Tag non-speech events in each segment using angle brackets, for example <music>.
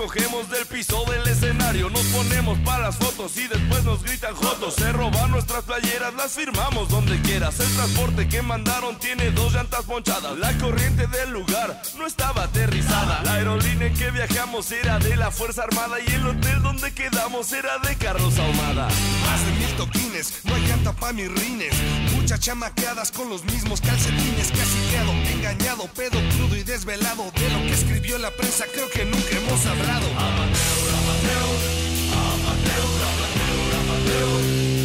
luego recogemos del piso del Nos ponemos para las fotos y después nos gritan jotos. Se roban nuestras playeras, las firmamos donde quieras. El transporte que mandaron tiene dos llantas ponchadas. La corriente del lugar no estaba aterrizada. La aerolínea en que viajamos era de la Fuerza Armada y el hotel donde quedamos era de Carlos Ahumada. Más de mil toquines, no hay llanta pa' mis rines. Muchas chamaqueadas con los mismos calcetines. Casi quedo engañado, pedo crudo y desvelado. De lo que escribió la prensa, creo que nunca hemos hablado. blue, of the blue, of the blue, of the.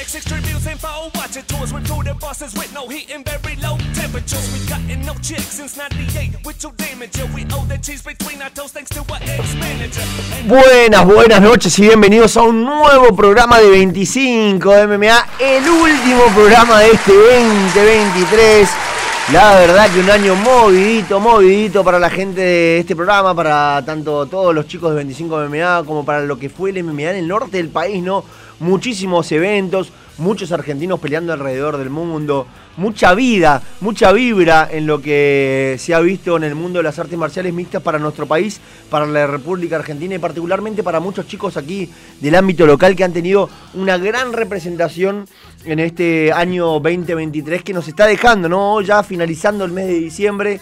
In soundtracks, extreme views info, watching tours with through the buses with no heat and very low temperatures. We gotten no chicks since 98 with your damage. Yeah, we owe the cheese between our toes thanks to our ex-manager. And Buenas, buenas noches y bienvenidos a un nuevo programa de 25 de MMA, el último programa de este 2023. La verdad que un año movidito, movidito para la gente de este programa, para tanto todos los chicos de 25 MMA como para lo que fue el MMA en el norte del país, ¿no? Muchísimos eventos, muchos argentinos peleando alrededor del mundo, mucha vida, mucha vibra en lo que se ha visto en el mundo de las artes marciales mixtas para nuestro país, para la República Argentina y particularmente para muchos chicos aquí del ámbito local que han tenido una gran representación en este año 2023 que nos está dejando, ¿no? Ya finalizando el mes de diciembre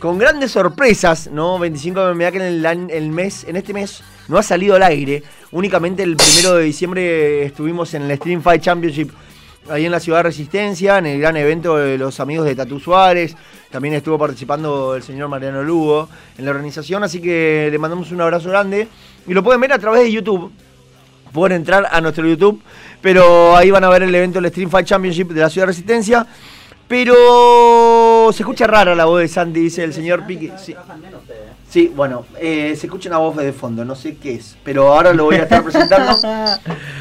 con grandes sorpresas, ¿no? 25 de MMA que en año- el mes, en este mes no ha salido al aire. Únicamente el primero de diciembre estuvimos en el Stream Fight Championship ahí en la ciudad de Resistencia, en el gran evento de los amigos de Tatu Suárez. También estuvo participando el señor Mariano Lugo en la organización, así que le mandamos un abrazo grande. Y lo pueden ver a través de YouTube. Pueden entrar a nuestro YouTube, pero ahí van a ver el evento del Stream Fight Championship de la ciudad de Resistencia. Pero se escucha rara la voz de Sandy, dice el señor Piqui. Sí, bueno, eh, se escucha una voz de fondo, no sé qué es, pero ahora lo voy a estar presentando. <laughs>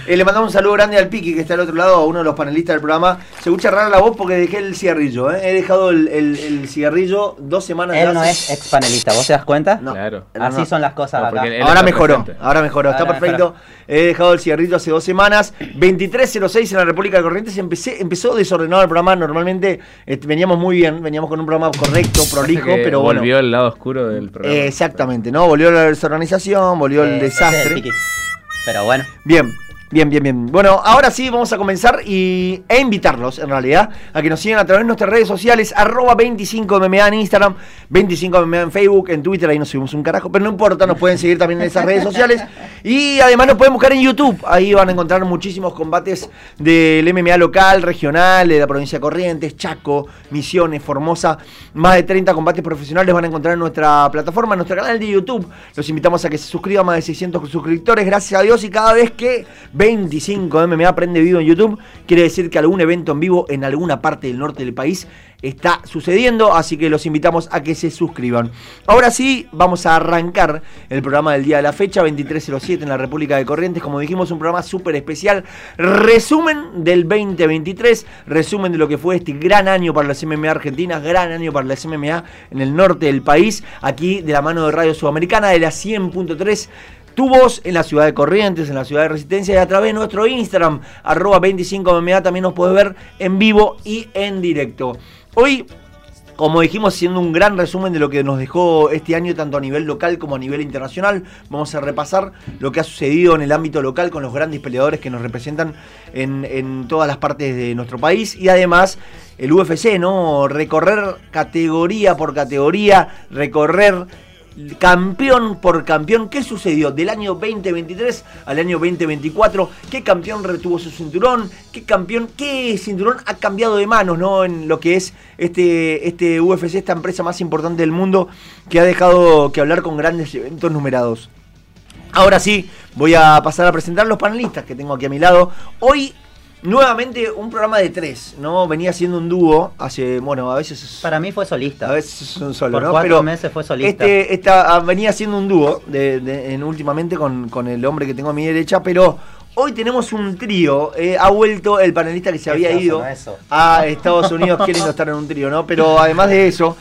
Eh, le mandamos un saludo grande al Piqui, que está al otro lado, a uno de los panelistas del programa. Se escucha rara la voz porque dejé el cigarrillo, ¿eh? he dejado el, el- el cigarrillo dos semanas Él no hace- es ex panelista, ¿vos te das cuenta? No. Claro. Así no. son las cosas No, acá. Ahora mejoró, presente. ahora mejoró, está Ahora perfecto. He dejado el cigarrillo hace dos semanas. 23.06 en la República de Corrientes. Empecé, empezó desordenado el programa. Normalmente eh, veníamos muy bien, veníamos con un programa correcto, prolijo, pero bueno. Volvió el lado oscuro del programa. Exactamente, ¿no? Volvió la desorganización, volvió el desastre. Pero bueno, Bien, bien, bien, bien. Bueno, ahora sí vamos a comenzar y, e invitarlos, en realidad, a que nos sigan a través de nuestras redes sociales, arroba 25MMA en Instagram, 25MMA en Facebook, en Twitter, ahí nos subimos un carajo, pero no importa, nos pueden seguir también en esas redes sociales. Y además nos pueden buscar en YouTube, ahí van a encontrar muchísimos combates del MMA local, regional, de la provincia de Corrientes, Chaco, Misiones, Formosa, más de 30 combates profesionales van a encontrar en nuestra plataforma, en nuestro canal de YouTube. Los invitamos a que se suscriban, más de 600 suscriptores, gracias a Dios. Y cada vez que 25 MMA prende vivo en YouTube, quiere decir que algún evento en vivo en alguna parte del norte del país está sucediendo, así que los invitamos a que se suscriban. Ahora sí, vamos a arrancar el programa del día de la fecha, 2307 en la República de Corrientes, como dijimos, un programa súper especial, resumen del 2023, resumen de lo que fue este gran año para las MMA argentinas, gran año para las MMA en el norte del país, aquí de la mano de Radio Sudamericana, de la 100.3 tu voz en la ciudad de Corrientes, en la ciudad de Resistencia y a través de nuestro Instagram, arroba 25MMA, también nos puedes ver en vivo y en directo. Hoy, como dijimos, haciendo un gran resumen de lo que nos dejó este año, tanto a nivel local como a nivel internacional, vamos a repasar lo que ha sucedido en el ámbito local con los grandes peleadores que nos representan en, en todas las partes de nuestro país y además el UFC, ¿no? Recorrer categoría por categoría, recorrer campeón por campeón. ¿Qué sucedió del año 2023 al año 2024? ¿Qué campeón retuvo su cinturón? ¿Qué campeón, qué cinturón ha cambiado de manos, ¿no? En lo que es este, este UFC, esta empresa más importante del mundo que ha dejado que hablar con grandes eventos numerados. Ahora sí, voy a pasar a presentar los panelistas que tengo aquí a mi lado. Hoy, nuevamente, un programa de tres, ¿no? Venía siendo un dúo hace, bueno, a veces es- para mí fue solista. a veces es un solo, Por ¿no? cuatro Pero meses fue solista. Este, esta, ah, venía siendo un dúo de, de- en, últimamente con, con el hombre que tengo a mi derecha, pero Hoy tenemos un trío. eh, ha vuelto el panelista que se había ido a Estados Unidos queriendo estar en un trío, ¿no? Pero además de eso,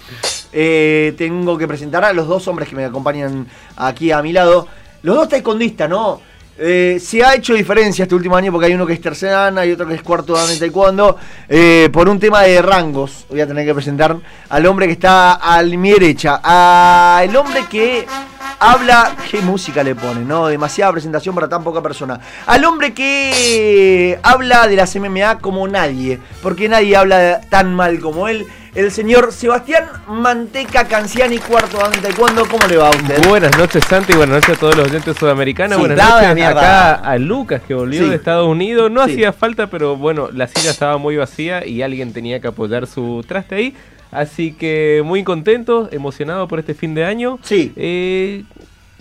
eh, tengo que presentar a los dos hombres que me acompañan aquí a mi lado. Los dos taekwondistas, ¿no? Eh, se ha hecho diferencia este último año porque hay uno que es tercera y otro que es cuarto dan en taekwondo. Eh, por un tema de rangos, voy a tener que presentar al hombre que está a mi derecha. Al hombre que habla. ¿Qué música le pone? ¿No? Demasiada presentación para tan poca persona. Al hombre que habla de las MMA como nadie. Porque nadie habla tan mal como él. El señor Sebastián Manteca Canciani, cuarto en taekwondo. ¿Cómo le va a usted? Buenas noches, Santi. Buenas noches a todos los oyentes sudamericanos. Sí, Buenas de noches acá a Lucas, que volvió Sí. de Estados Unidos. No Sí. hacía falta, pero bueno, la silla estaba muy vacía y alguien tenía que apoyar su traste ahí. Así que muy contento, emocionado por este fin de año. Sí. Eh,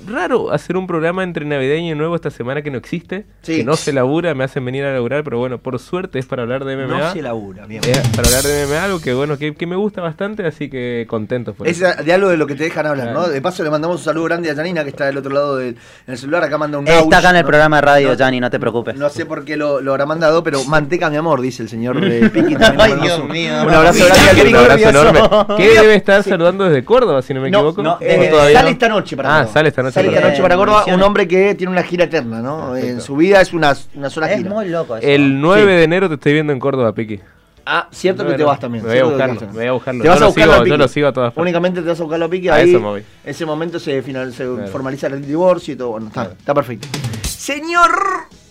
raro hacer un programa entre navideño y nuevo esta semana que no existe, Sí. que no se labura, me hacen venir a laburar, pero bueno, por suerte es para hablar de MMA. No se labura, bien. Es para hablar de MMA, algo que bueno, que, que me gusta bastante, así que contento por Es eso. de algo de lo que te dejan hablar, ¿no? De paso le mandamos un saludo grande a Janina, que está del otro lado del celular. Acá manda un Está gauch, acá en el ¿no? programa de radio, No- Gianni, no te preocupes. No sé por qué lo, lo habrá mandado, pero manteca mi amor, dice el señor de <laughs> Piqui. Ay, Dios un, mío. Un abrazo grande Un abrazo enorme. ¿Qué debe estar saludando desde Córdoba, si no me equivoco? no, ¿O eh, sale no? esta noche para Ah, sale esta noche. Sale esta noche para Córdoba, un hombre que tiene una gira eterna, ¿no? Perfecto. En su vida es una, una sola Es gira. muy loco eso. El 9 Sí. de enero te estoy viendo en Córdoba, Piqui. Ah, cierto que Bueno, te vas también. me voy a que buscarlo, vas me voy a buscarlo. Te vas Yo a lo buscarlo sigo- a yo lo sigo a todas partes. Únicamente te vas a buscarlo a Piqui. A Ahí, eso me voy. ese momento se, final, se Claro. formaliza el divorcio y todo. Bueno, está, Claro. está perfecto. Señor.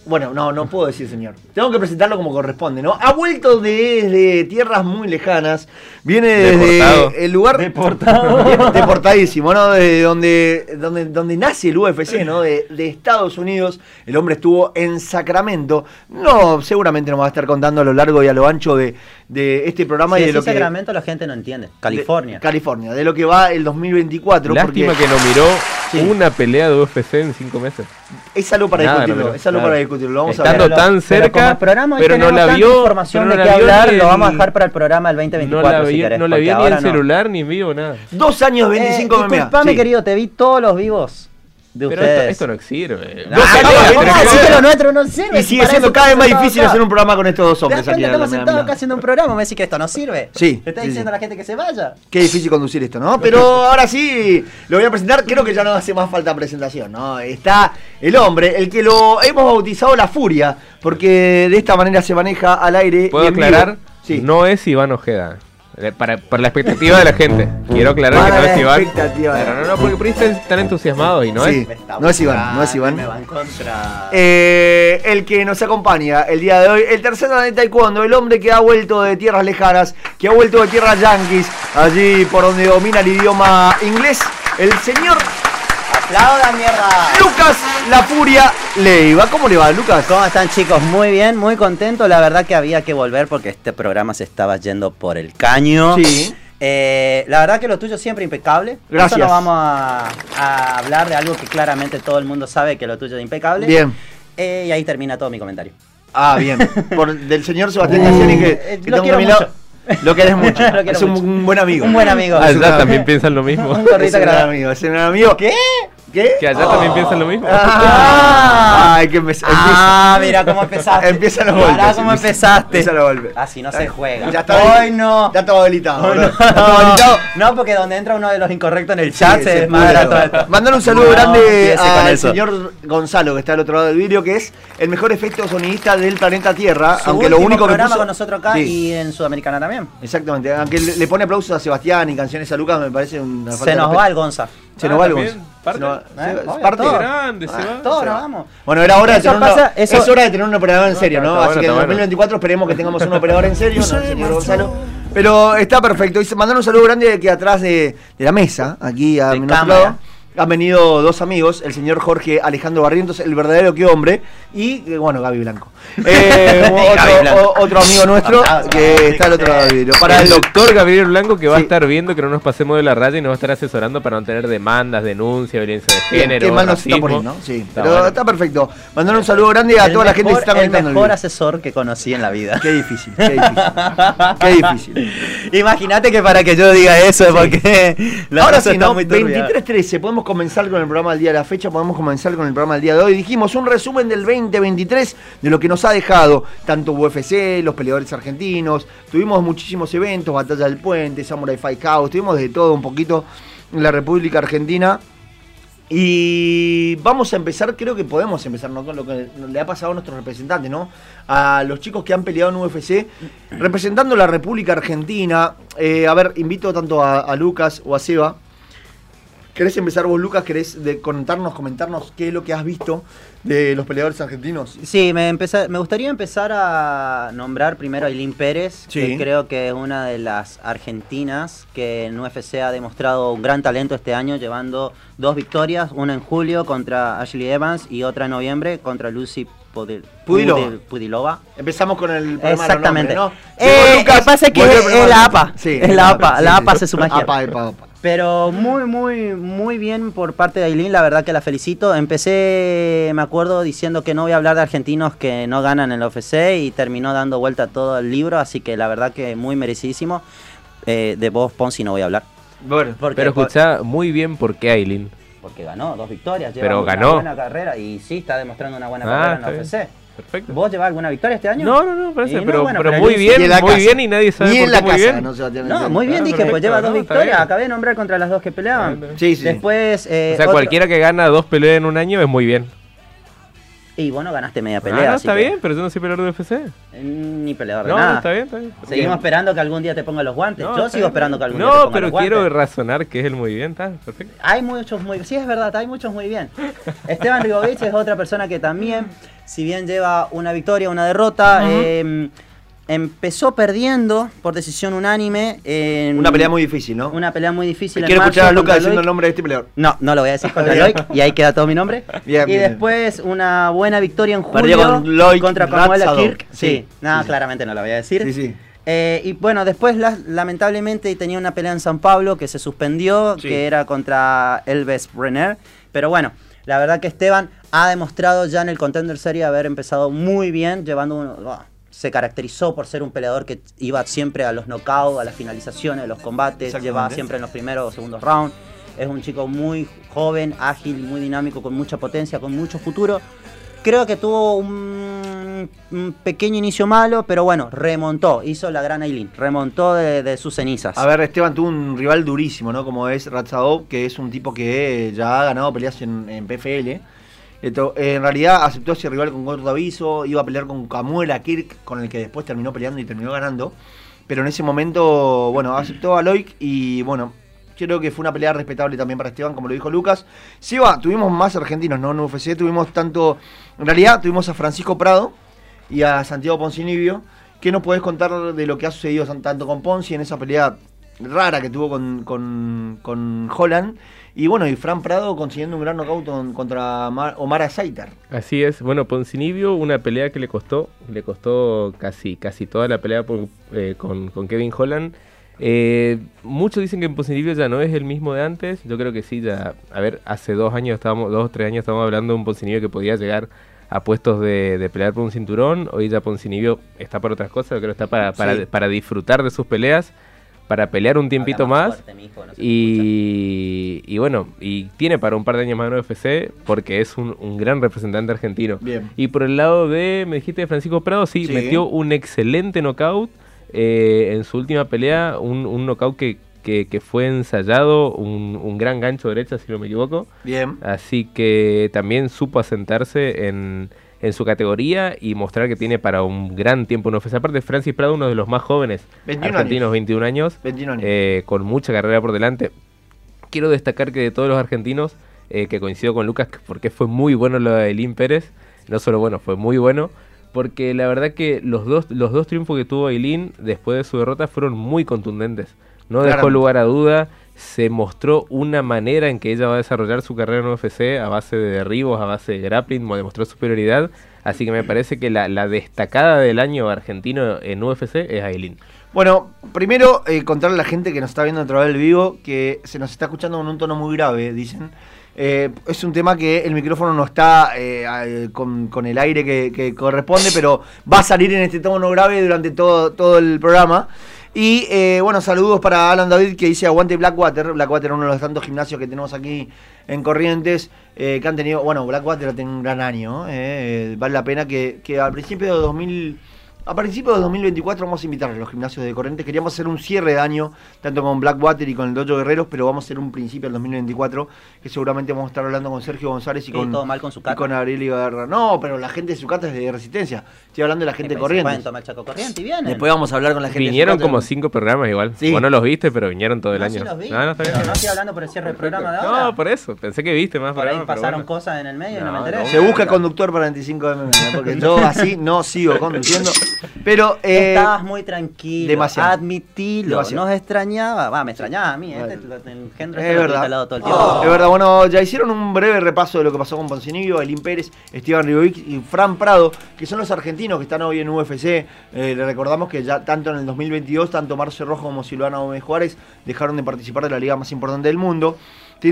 Bueno, no, no puedo decir señor. Tengo que presentarlo como corresponde, ¿no? Ha vuelto desde tierras muy lejanas. Viene Deportado. desde el lugar. Deportado. <laughs> Deportadísimo, ¿no? De donde, donde, donde nace el UFC, ¿no? De, de Estados Unidos. El hombre estuvo en Sacramento. No, seguramente nos va a estar contando a lo largo y a lo ancho de, de este programa Si y de decís lo que. Sacramento la gente no entiende. California. de- California, de lo que va el 2024. Lástima porque que no miró Sí. una pelea de UFC en cinco meses. Es algo para Nada, discutirlo. no es algo claro. para discutirlo. Vamos a Estando ver. Pero- tan pero cerca, como el programa hoy pero no la vio. información pero de no qué la vio hablar, ni lo vamos a dejar para el programa del No 2024 la si vi, querés, no la vi ni en no. celular ni en vivo, nada. Dos años, 25 eh, disculpame, Sí. querido, te vi todos los vivos de Pero esto, ustedes. esto no sirve. Ah, Dos ¿cómo- peleas, cómo tenés decís que que ver. lo nuestro no sirve? Y Si sigue siendo cada vez más difícil acá. hacer un programa con estos dos ¿Te das hombres aquí cuenta? en la Estamos sentados acá haciendo un programa, me decís que esto no sirve. Sí, Te está sí, diciendo sí. a la gente que se vaya. Qué difícil conducir esto, ¿no? Pero ahora sí, lo voy a presentar. Creo que ya no hace más falta presentación, ¿no? Está el hombre, el que lo hemos bautizado la furia, porque de esta manera se maneja al aire. ¿Puedo aclarar? Sí. No es Iván Ojeda. Eh, Para, para la expectativa de la gente. Quiero aclarar Para que no es Iván. expectativa de- Pero no, no, porque por ahí están- están entusiasmados y no Sí. es. No es Iván, no es Iván. Me va en contra. Eh, el que nos acompaña el día de hoy, el tercer de taekwondo, el hombre que ha vuelto de tierras lejanas, que ha vuelto de tierras yanquis, allí por donde domina el idioma inglés, el señor ¡Aplaudan, mierda! Lucas La Furia Leiva. ¿Cómo le va, Lucas? ¿Cómo están chicos? Muy bien, muy contento. La verdad que había que volver porque este programa se estaba yendo por el caño. Sí. Eh, la verdad que lo tuyo siempre impecable. Gracias. Eso no vamos a, a hablar de algo que claramente todo el mundo sabe que lo tuyo es impecable. Bien. Eh, y ahí termina todo mi comentario. Ah, bien. <laughs> Por, del señor Sebastián Cassiani que, que lo tengo quiero a mi lado. mucho. Lo querés mucho. <laughs> Lo es un, mucho. un buen amigo. Un buen amigo. Ah, Es una- también <laughs> piensan lo mismo. Un Es gordito un amigo. Es un amigo. ¿Qué? ¿Qué? Que allá también piensan lo mismo. Ah, Ay, que empe- Ah, mira cómo empezaste. Empiezan los golpes. cómo empieza- empezaste. empiezan los golpes. Así no se juega. Ya está Hoy no. Ya estaba habilitado. Hoy <laughs> no. Habilitado. No, porque donde entra uno de los incorrectos en el chat Sí, se se desmadra todo esto. Mandar un saludo No, grande al señor Gonzalo, que está al otro lado del vídeo, que es el mejor efecto sonidista del planeta Tierra. Su aunque lo único que programa puso. con nosotros acá Sí, y en Sudamericana también. Exactamente. Aunque le, le pone aplausos a Sebastián y canciones a Lucas, me parece una falta Se de nos respeto. va el Gonza. Se Ah, nos va el también, Gonzalo. parte. Se nos va- Eh, se- obvio, parte. todo. grande, se va. Todos se nos va. vamos. Bueno, era hora de tener, pasa- eso- es hora de tener un operador en serio, está- ¿no? está Así bueno, que en está bueno. 2024 esperemos que tengamos un operador en serio, ¿no? Señor Gonzalo. Pero está perfecto. Y se- mandar un saludo grande que atrás de, de la mesa, aquí a De mi cámara. lado, han venido dos amigos, el señor Jorge Alejandro Barrientos, el verdadero que hombre, y eh, bueno, Gaby Blanco. <laughs> Eh, Gaby otro, Blanco. o- otro amigo nuestro Aplausos, que está al otro lado del vidrio. Para el el doctor Gabriel Blanco que va Sí. a estar viendo que no nos pasemos de la raya y nos va a estar asesorando para no tener demandas, denuncias, violencia de género, qué mal nos está racismo. poniendo, sí. Está pero bueno. está perfecto. Mandar un saludo grande a El toda la gente que está El conectando. al mejor video. asesor que conocí en la vida. Qué difícil, qué difícil. qué difícil. <laughs> Imagínate que para que yo diga eso es porque la Ahora sí, ¿no? muy turbia. 23-13, podemos comenzar con el programa del día de la fecha, podemos comenzar con el programa del día de hoy. Dijimos un resumen del 2023 de lo que nos ha dejado tanto UFC, los peleadores argentinos. Tuvimos muchísimos eventos, Batalla del Puente, Samurai Fight House, tuvimos de todo un poquito en la República Argentina. Y vamos a empezar, creo que podemos empezar ¿no? con lo que le ha pasado a nuestros representantes, ¿no? A los chicos que han peleado en UFC, representando la República Argentina. Eh, a ver, invito tanto a Lucas o a Seba. ¿Querés empezar vos, Lucas? ¿Querés de contarnos, comentarnos qué es lo que has visto de los peleadores argentinos? Sí, me, empezar- me gustaría empezar a nombrar primero a Eileen Pérez, Sí. que creo que es una de las argentinas que en UFC ha demostrado un gran talento este año, llevando dos victorias, una en julio contra Ashley Evans y otra en noviembre contra Lucy Pudil- Pudilova. Pudil- Pudilova. Empezamos con el programa Exactamente. nombres, ¿no? Eh, que pasa es que el es programa la APA, Sí, es la APA, la APA hace su magia. APA, APA, APA. Pero muy, muy, muy bien por parte de Aileen, la verdad que la felicito. Empecé, me acuerdo, diciendo que no voy a hablar de argentinos que no ganan en la UFC y terminó dando vuelta todo el libro, así que la verdad que muy merecidísimo. Eh, de vos, Ponzi, no voy a hablar. Bueno, Porque, Pero escuchá muy bien por qué Aileen. Porque ganó dos victorias, lleva Pero una ganó. buena carrera y sí está demostrando una buena Ah, carrera en la. UFC. Perfecto. ¿Vos llevás alguna victoria este año? No, no, no, parece, Y no, pero, bueno, pero pero muy bien, Ni en la muy casa. bien y nadie sabe Ni por en qué la muy casa, bien. no se va a tener No, en muy bien, Ah, dije, perfecto, pues lleva no, dos está victorias. bien. Acabé de nombrar contra las dos que peleaban. Bien. Sí, sí. Después. eh, O sea, otro- cualquiera que gana dos peleas en un año es muy bien. Y bueno, ganaste media Ah, pelea. no, así está que- bien, pero yo no soy peleador de UFC. Eh, Ni peleador de No, nada. no, está bien, está bien. Seguimos Bien. esperando que algún día te ponga los guantes. No, Yo sigo bien. esperando que algún día te No, ponga pero los guantes. quiero razonar que es el muy bien, está perfecto. Hay muchos muy sí es verdad, hay muchos muy bien. Esteban Ribovich es otra persona que también, si bien lleva una victoria, una derrota, eh, empezó perdiendo por decisión unánime. en Una pelea muy difícil, ¿no? Una pelea muy difícil. Quiero escuchar a Lucas diciendo Loic. el nombre de este peleador. No, no lo voy a decir contra <laughs> Loic y ahí queda todo mi nombre. Bien, y bien. después una buena victoria en julio con Loic contra Ratzadov. Kirk. Sí, Sí, nada, sí. claramente no lo voy a decir. Sí, sí. Eh, y bueno, después la- lamentablemente tenía una pelea en San Pablo que se suspendió, Sí. que era contra Elves Brenner. Pero bueno, la verdad que Esteban ha demostrado ya en el Contender Series haber empezado muy bien, llevando un- ah, se caracterizó por ser un peleador que iba siempre a los knockouts, a las finalizaciones, a los combates, llevaba siempre en los primeros o segundos rounds. Es un chico muy joven, ágil, muy dinámico, con mucha potencia, con mucho futuro. Creo que tuvo un, un pequeño inicio malo, pero bueno, remontó, hizo la gran Aileen, remontó de, de sus cenizas. A ver, Esteban tuvo un rival durísimo, ¿no? Como es Ratzadov, que es un tipo que ya ha ganado peleas en, en PFL. Eh, en realidad aceptó ese rival con corto aviso, iba a pelear con Camuela Kirk, con el que después terminó peleando y terminó ganando. Pero en ese momento, bueno, aceptó a Loic y bueno, creo que fue una pelea respetable también para Esteban, como lo dijo Lucas. Siva, tuvimos más argentinos, ¿no? En UFC tuvimos tanto, en realidad tuvimos a Francisco Prado y a Santiago Poncinibio. ¿Qué nos podés contar de lo que ha sucedido tanto con Ponzi en esa pelea rara que tuvo con, con, con Holland? Y bueno, y Fran Prado consiguiendo un gran knockout con- contra Mar- Omar Azaitar. Así es, bueno, Poncinibio, una pelea que le costó, le costó casi, casi toda la pelea por- eh, con, con Kevin Holland. Eh, muchos dicen que Poncinibio ya no es el mismo de antes, yo creo que sí, ya, a ver, hace dos años estábamos, dos o tres años estábamos hablando de un Poncinibio que podía llegar a puestos de, de pelear por un cinturón, hoy ya Poncinibio está para otras cosas, yo creo que está para, para, Sí. para disfrutar de sus peleas, para pelear un tiempito más. fuerte, mijo, no se escucha. Y, y bueno, y tiene para un par de años más en UFC porque es un, un gran representante argentino. Bien. Y por el lado de, me dijiste de Francisco Prado, sí, Sí. metió un excelente knockout eh, en su última pelea, un, un knockout que, que, que fue ensayado, un, un gran gancho derecha, si no me equivoco. Bien. Así que también supo asentarse en, en su categoría y mostrar que tiene para un gran tiempo en UFC. Aparte, Francis Prado, uno de los más jóvenes 21 argentinos, años. 21 años, 21 años. eh, con mucha carrera por delante. Quiero destacar que de todos los argentinos, eh, que coincido con Lucas, que- porque fue muy bueno lo de Elín Pérez, no solo bueno, fue muy bueno, porque la verdad que los dos, los dos triunfos que tuvo Eileen después de su derrota fueron muy contundentes. No dejó lugar a duda, se mostró una manera en que ella va a desarrollar su carrera en UFC a base de derribos, a base de grappling, mo- demostró superioridad. Así que me parece que la, destacada del año argentino en UFC es Aileen. Bueno, primero eh, contarle a la gente que nos está viendo a través del vivo que se nos está escuchando con un tono muy grave, dicen. Eh, es un tema que el micrófono no está eh, eh, con, con el aire que, que corresponde, pero va a salir en este tono grave durante todo, todo el programa. Y eh, bueno, saludos para Alan David que dice aguante Blackwater. Blackwater uno de los tantos gimnasios que tenemos aquí en Corrientes, eh, que han tenido, bueno, Blackwater ha tenido un gran año. eh, vale la pena que, que al principio de 2000... A principios de 2024 vamos a invitar a los gimnasios de Corrientes. Queríamos hacer un cierre de año, tanto con Blackwater y con el Dojo Guerreros, pero vamos a hacer un principio del 2024, que seguramente vamos a estar hablando con Sergio González y con, todo mal con su y con Gabriel Ibarra. No, pero la gente de su cata es de resistencia. Estoy hablando de la gente de Corrientes. Pueden tomar Chaco Corriente y vienen. Después vamos a hablar con la gente Vinieron como cinco programas igual. Sí. Vos no los viste, pero vinieron todo el no, año. sí los vi. No, no, está bien. pero no estoy hablando por el cierre del programa de ahora. No, por eso. Pensé que viste más Por ahí programas, pasaron bueno. cosas en el medio y no me No, enteré. no. Se busca conductor para 25 de MM, porque yo <laughs> así no sigo conduciendo. Pero eh, Estabas muy tranquilo. demasiado. Admitilo. Demasiado. Nos extrañaba. Va, me extrañaba a mí. Este, Bueno. el engendro Es este verdad. tuviste al lado todo el tiempo. Es verdad, bueno, ya hicieron un breve repaso de lo que pasó con Poncinibio, Elín Pérez, Esteban Ribovic y Fran Prado, que son los argentinos que están hoy en UFC. Eh, le recordamos que ya tanto en el 2022, tanto Marce Rojo como Silvana Gómez Juárez dejaron de participar de la liga más importante del mundo.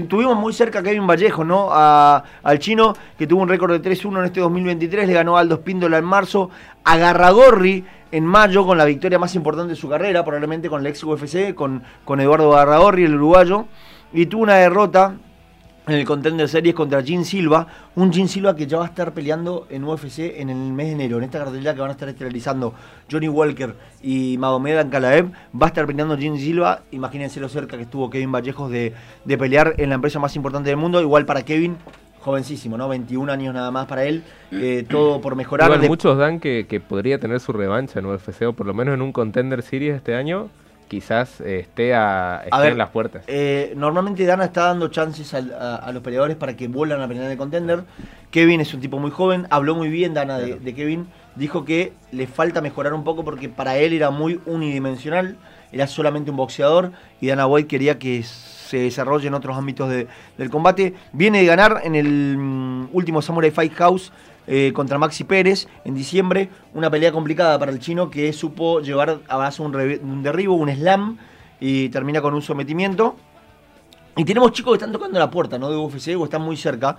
Tuvimos muy cerca a Kevin Vallejo, ¿no? Al chino, que tuvo un récord de 3-1 en este 2023, le ganó a Aldo Espíndola en marzo, a Garragorri en mayo con la victoria más importante de su carrera, probablemente con el ex UFC, con, con Eduardo Garragorri, el uruguayo, y tuvo una derrota en el Contender Series contra Jim Silva, un Jim Silva que ya va a estar peleando en UFC en el mes de enero, en esta cartelera que van a estar estelarizando Johnny Walker y Magomed Ankalaev, va a estar peleando Jim Silva, imagínense lo cerca que estuvo Kevin Vallejos de, de pelear en la empresa más importante del mundo, igual para Kevin, jovencísimo, ¿no? 21 años nada más para él, eh, todo por mejorar. Igual De- muchos dan que, que podría tener su revancha en UFC o por lo menos en un Contender Series este año. Quizás eh, esté, a, esté ver, en las puertas. Eh, normalmente Dana está dando chances al- a, a los peleadores para que vuelvan a pelear el contender. Kevin es un tipo muy joven, habló muy bien Dana de, de Kevin, dijo que le falta mejorar un poco porque para él era muy unidimensional, era solamente un boxeador y Dana White quería que se desarrolle en otros ámbitos de- del combate. Viene de ganar en el mm, último Samurai Fight House eh, contra Maxi Pérez en diciembre. Una pelea complicada para el chino que supo llevar a base un, derribo, un slam y termina con un sometimiento. Y tenemos chicos que están tocando la puerta, ¿no? De UFC o están muy cerca.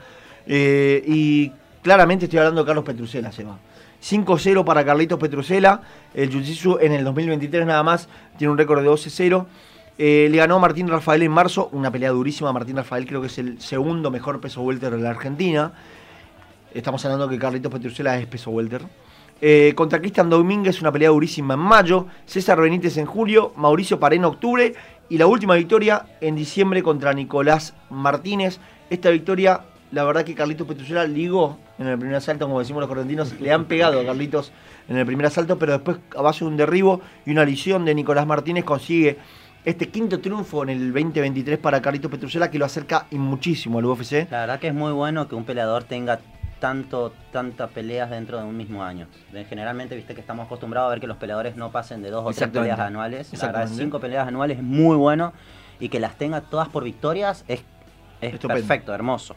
Eh, y claramente estoy hablando de Carlos Petrusela, se va. 5-0 para Carlitos Petrusela. El Jiu-Jitsu en el 2023 nada más tiene un récord de 12-0. Eh, le ganó a Martín Rafael en marzo, una pelea durísima. Martín Rafael creo que es el segundo mejor peso welter de la Argentina. Estamos hablando que Carlitos Petrusela es peso welter. Eh, contra Cristian Domínguez, una pelea durísima en mayo. César Benítez en julio. Mauricio Paré en octubre. Y la última victoria en diciembre contra Nicolás Martínez. Esta victoria, la verdad que Carlitos Petrusela ligó en el primer asalto, como decimos los correntinos. Le han pegado a Carlitos en el primer asalto, pero después, a base de un derribo y una lesión de Nicolás Martínez, consigue este quinto triunfo en el 2023 para Carlitos Petrusela, que lo acerca muchísimo al UFC. La verdad que es muy bueno que un peleador tenga tanto tantas peleas dentro de un mismo año. Generalmente, viste que estamos acostumbrados a ver que los peleadores no pasen de dos o tres peleas anuales. La verdad, cinco peleas anuales es muy bueno y que las tenga todas por victorias es, es perfecto, hermoso.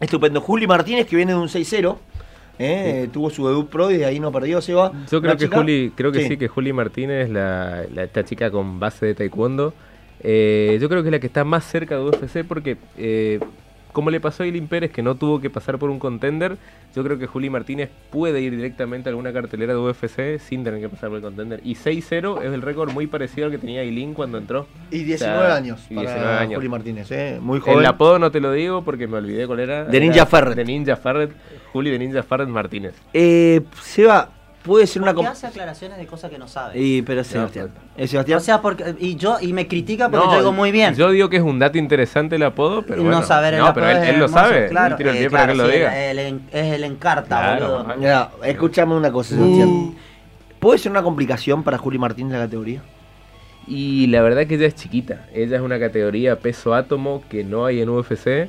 Estupendo. Juli Martínez, que viene de un 6-0. eh, Tuvo su debut pro y de ahí no perdió, se va. Yo creo que chica- Juli, creo que sí. que Juli Martínez, la, la- esta chica con base de taekwondo, eh, yo creo que es la que está más cerca de UFC porque eh, como le pasó a Eileen Pérez que no tuvo que pasar por un contender, yo creo que Juli Martínez puede ir directamente a alguna cartelera de UFC sin tener que pasar por el contender. Y 6-0 es el récord muy parecido al que tenía Eileen cuando entró. Y 19 O sea, años y para 19 años. Juli Martínez, eh, muy joven. El apodo no te lo digo porque me olvidé cuál era. De Ninja Ferret. De Ninja Ferret. Juli de Ninja Ferret Martínez. Eh, Seba, puede ser una... Com- hace aclaraciones de cosas que no sabe. Y, pero es Sebastián. Es Sebastián. O sea, porque y yo y me critica porque No, yo digo muy bien. Yo digo que es un dato interesante el apodo, pero no bueno. saber el no, pero él, apodo es él lo sabe. Claro, Él tira el eh, pie para que él claro, lo sí, diga. el- el- es el encarta, Claro, boludo. Mira, escúchame una cosa, Sebastián. ¿Puede ser una complicación para Juli Martínez la categoría? Y la verdad que ella es chiquita. Ella es una categoría peso átomo que no hay en UFC.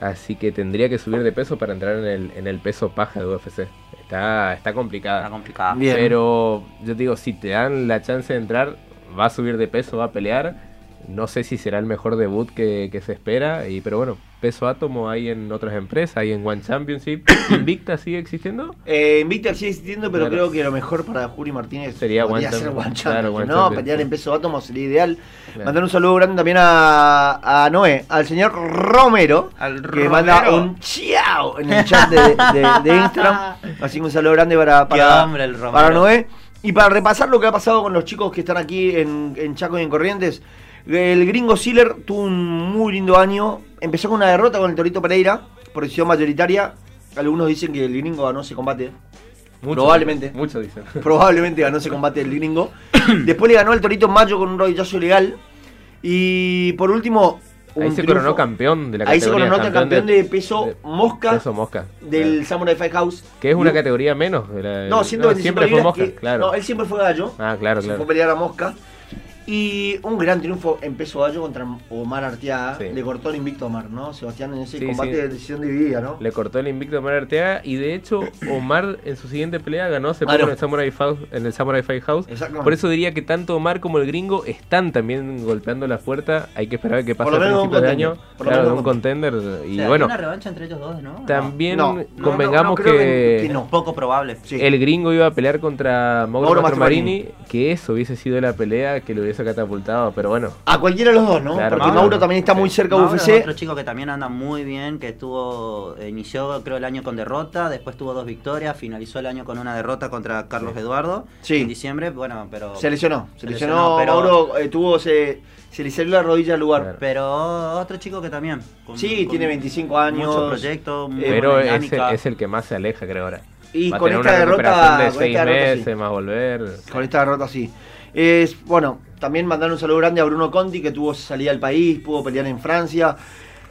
Así que tendría que subir de peso para entrar en el, en el peso paja de UFC. Está, está complicada. Está complicado. Bien. Pero yo digo, si te dan la chance de entrar, va a subir de peso, va a pelear. No sé si será el mejor debut que, que se espera. Y, pero bueno, peso átomo hay en otras empresas, hay en One Championship. <coughs> ¿Invicta sigue existiendo? Eh, Invicta sigue existiendo, pero Claro. creo que lo mejor para Juli Martínez Sería One ser. One Claro, Champion, One ¿no? Champion. Pelear en peso átomo sería ideal. Claro. Mandar un saludo grande también a, a Noé, al señor Romero, Al que manda un chiao en el chat de, de- de Instagram. <laughs> Así que un saludo grande para, Qué para, hombre el Romero. para Noé. Y para repasar lo que ha pasado con los chicos que están aquí en, en Chaco y en Corrientes, el gringo Siller tuvo un muy lindo año. Empezó con una derrota con el Torito Pereira, por decisión mayoritaria. Algunos dicen que el gringo ganó ese combate. Muchos Probablemente. Muchos dicen. <laughs> Probablemente ganó ese combate el gringo. <coughs> Después le ganó el Torito en mayo con un rodillazo ilegal. Y por último. Ahí se triunfo- coronó campeón de la Ahí se categoría. coronó campeón de peso mosca Peso mosca. del claro. Samurai Fight House. Que es una Y- categoría menos. de la- No, 125 siempre fue mosca, que- claro. No, él siempre fue gallo. Ah, claro, Se claro. fue a pelear a mosca. Y un gran triunfo en peso gallo contra Omar Arteaga. Sí. Le cortó el invicto a Omar, ¿no? Sebastián en ese Sí, combate sí. de decisión dividida, ¿no? Le cortó el invicto a Omar Arteaga y de hecho Omar en su siguiente pelea ganó hace Ah, poco no. en el Samurai House, en el Samurai Fight House. Exactamente. Por eso diría que tanto Omar como el gringo están también golpeando la puerta. Hay que esperar a que pase a principios de año. Por Claro, de un contender. Y O sea, bueno, ¿hay una revancha entre ellos dos, ¿no? también No, no, no, convengamos no, que, que-. Poco probable. Sí. el gringo iba a pelear contra Mauro, Mauro Mastromarini, que eso hubiese sido la pelea que lo hubiese catapultado. Pero bueno, A cualquiera de los dos, ¿no? Claro, Porque Mauro. Mauro también está muy cerca de Mauro es UFC. otro chico que también anda muy bien, que estuvo, eh, inició creo el año con derrota, después tuvo dos victorias, finalizó el año con una derrota contra Carlos Eduardo Sí. en diciembre, bueno, pero... Se lesionó. Se, Se lesionó, lesionó, pero- Mauro eh, tuvo, se, se le salió la rodilla al lugar. Claro. Pero otro chico que también... con- Sí, con tiene 25 años. Muchos proyectos, muy pero es, el- es el que más se aleja, creo ahora. Y Va con esta derrota, de con seis esta derrota, sí. meses, más volver. Con esta derrota sí. Es, bueno, también mandar un saludo grande a Bruno Conti, que tuvo salida al país, pudo pelear en Francia.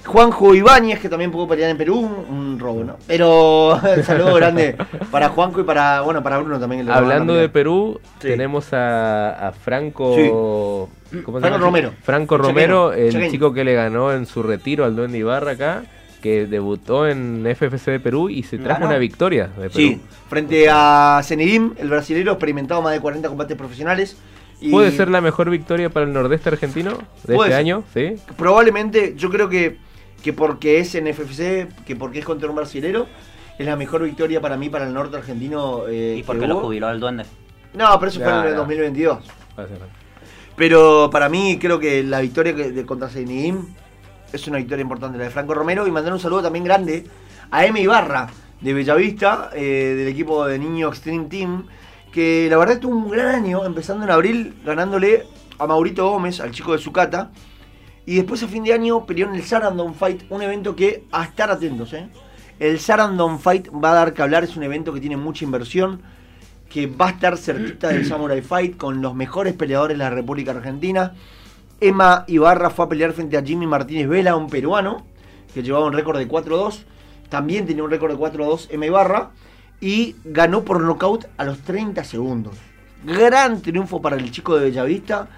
Juanjo Ibáñez, que también pudo pelear en Perú, un robo, ¿no? Pero <laughs> saludo grande para Juanjo y para, bueno, para Bruno también. que Hablando de. Perú, Sí. tenemos a, a Franco. ¿cómo se Franco llama? Romero. Franco Romero, el chico que le ganó en su retiro al Duende Ibarra acá, que debutó en FFC de Perú y se trajo Ganó. una victoria de Perú. Sí, frente a Zenidim, el brasilero, experimentado más de 40 combates profesionales. y ¿Puede ser la mejor victoria para el nordeste argentino de este ser. año? Sí. Probablemente, yo creo que, que porque es en FFC, que porque es contra un brasilero, es la mejor victoria para mí, para el norte argentino. eh, Y porque que lo jubiló el duende. No, pero eso fue en el ya. 2022. Puede ser. Pero para mí creo que la victoria que- de contra Zenidim es una victoria importante, la de Franco Romero. Y mandar un saludo también grande a M. Ibarra de Bellavista, eh, del equipo de Niño Extreme Team, que la verdad tuvo un gran año, empezando en abril, ganándole a Maurito Gómez, al chico de Sucata. Y después a fin de año peleó en el Sarandon Fight, un evento que a estar atentos, ¿eh? El Sarandon Fight va a dar que hablar, es un evento que tiene mucha inversión, que va a estar cerquita del Samurai Fight con los mejores peleadores de la República Argentina. Emma Ibarra fue a pelear frente a Jimmy Martínez Vela, un peruano, que llevaba un récord de 4-2. También tenía un récord de 4-2 Emma Ibarra. Y ganó por nocaut a los 30 segundos. Gran triunfo para el chico de Bellavista,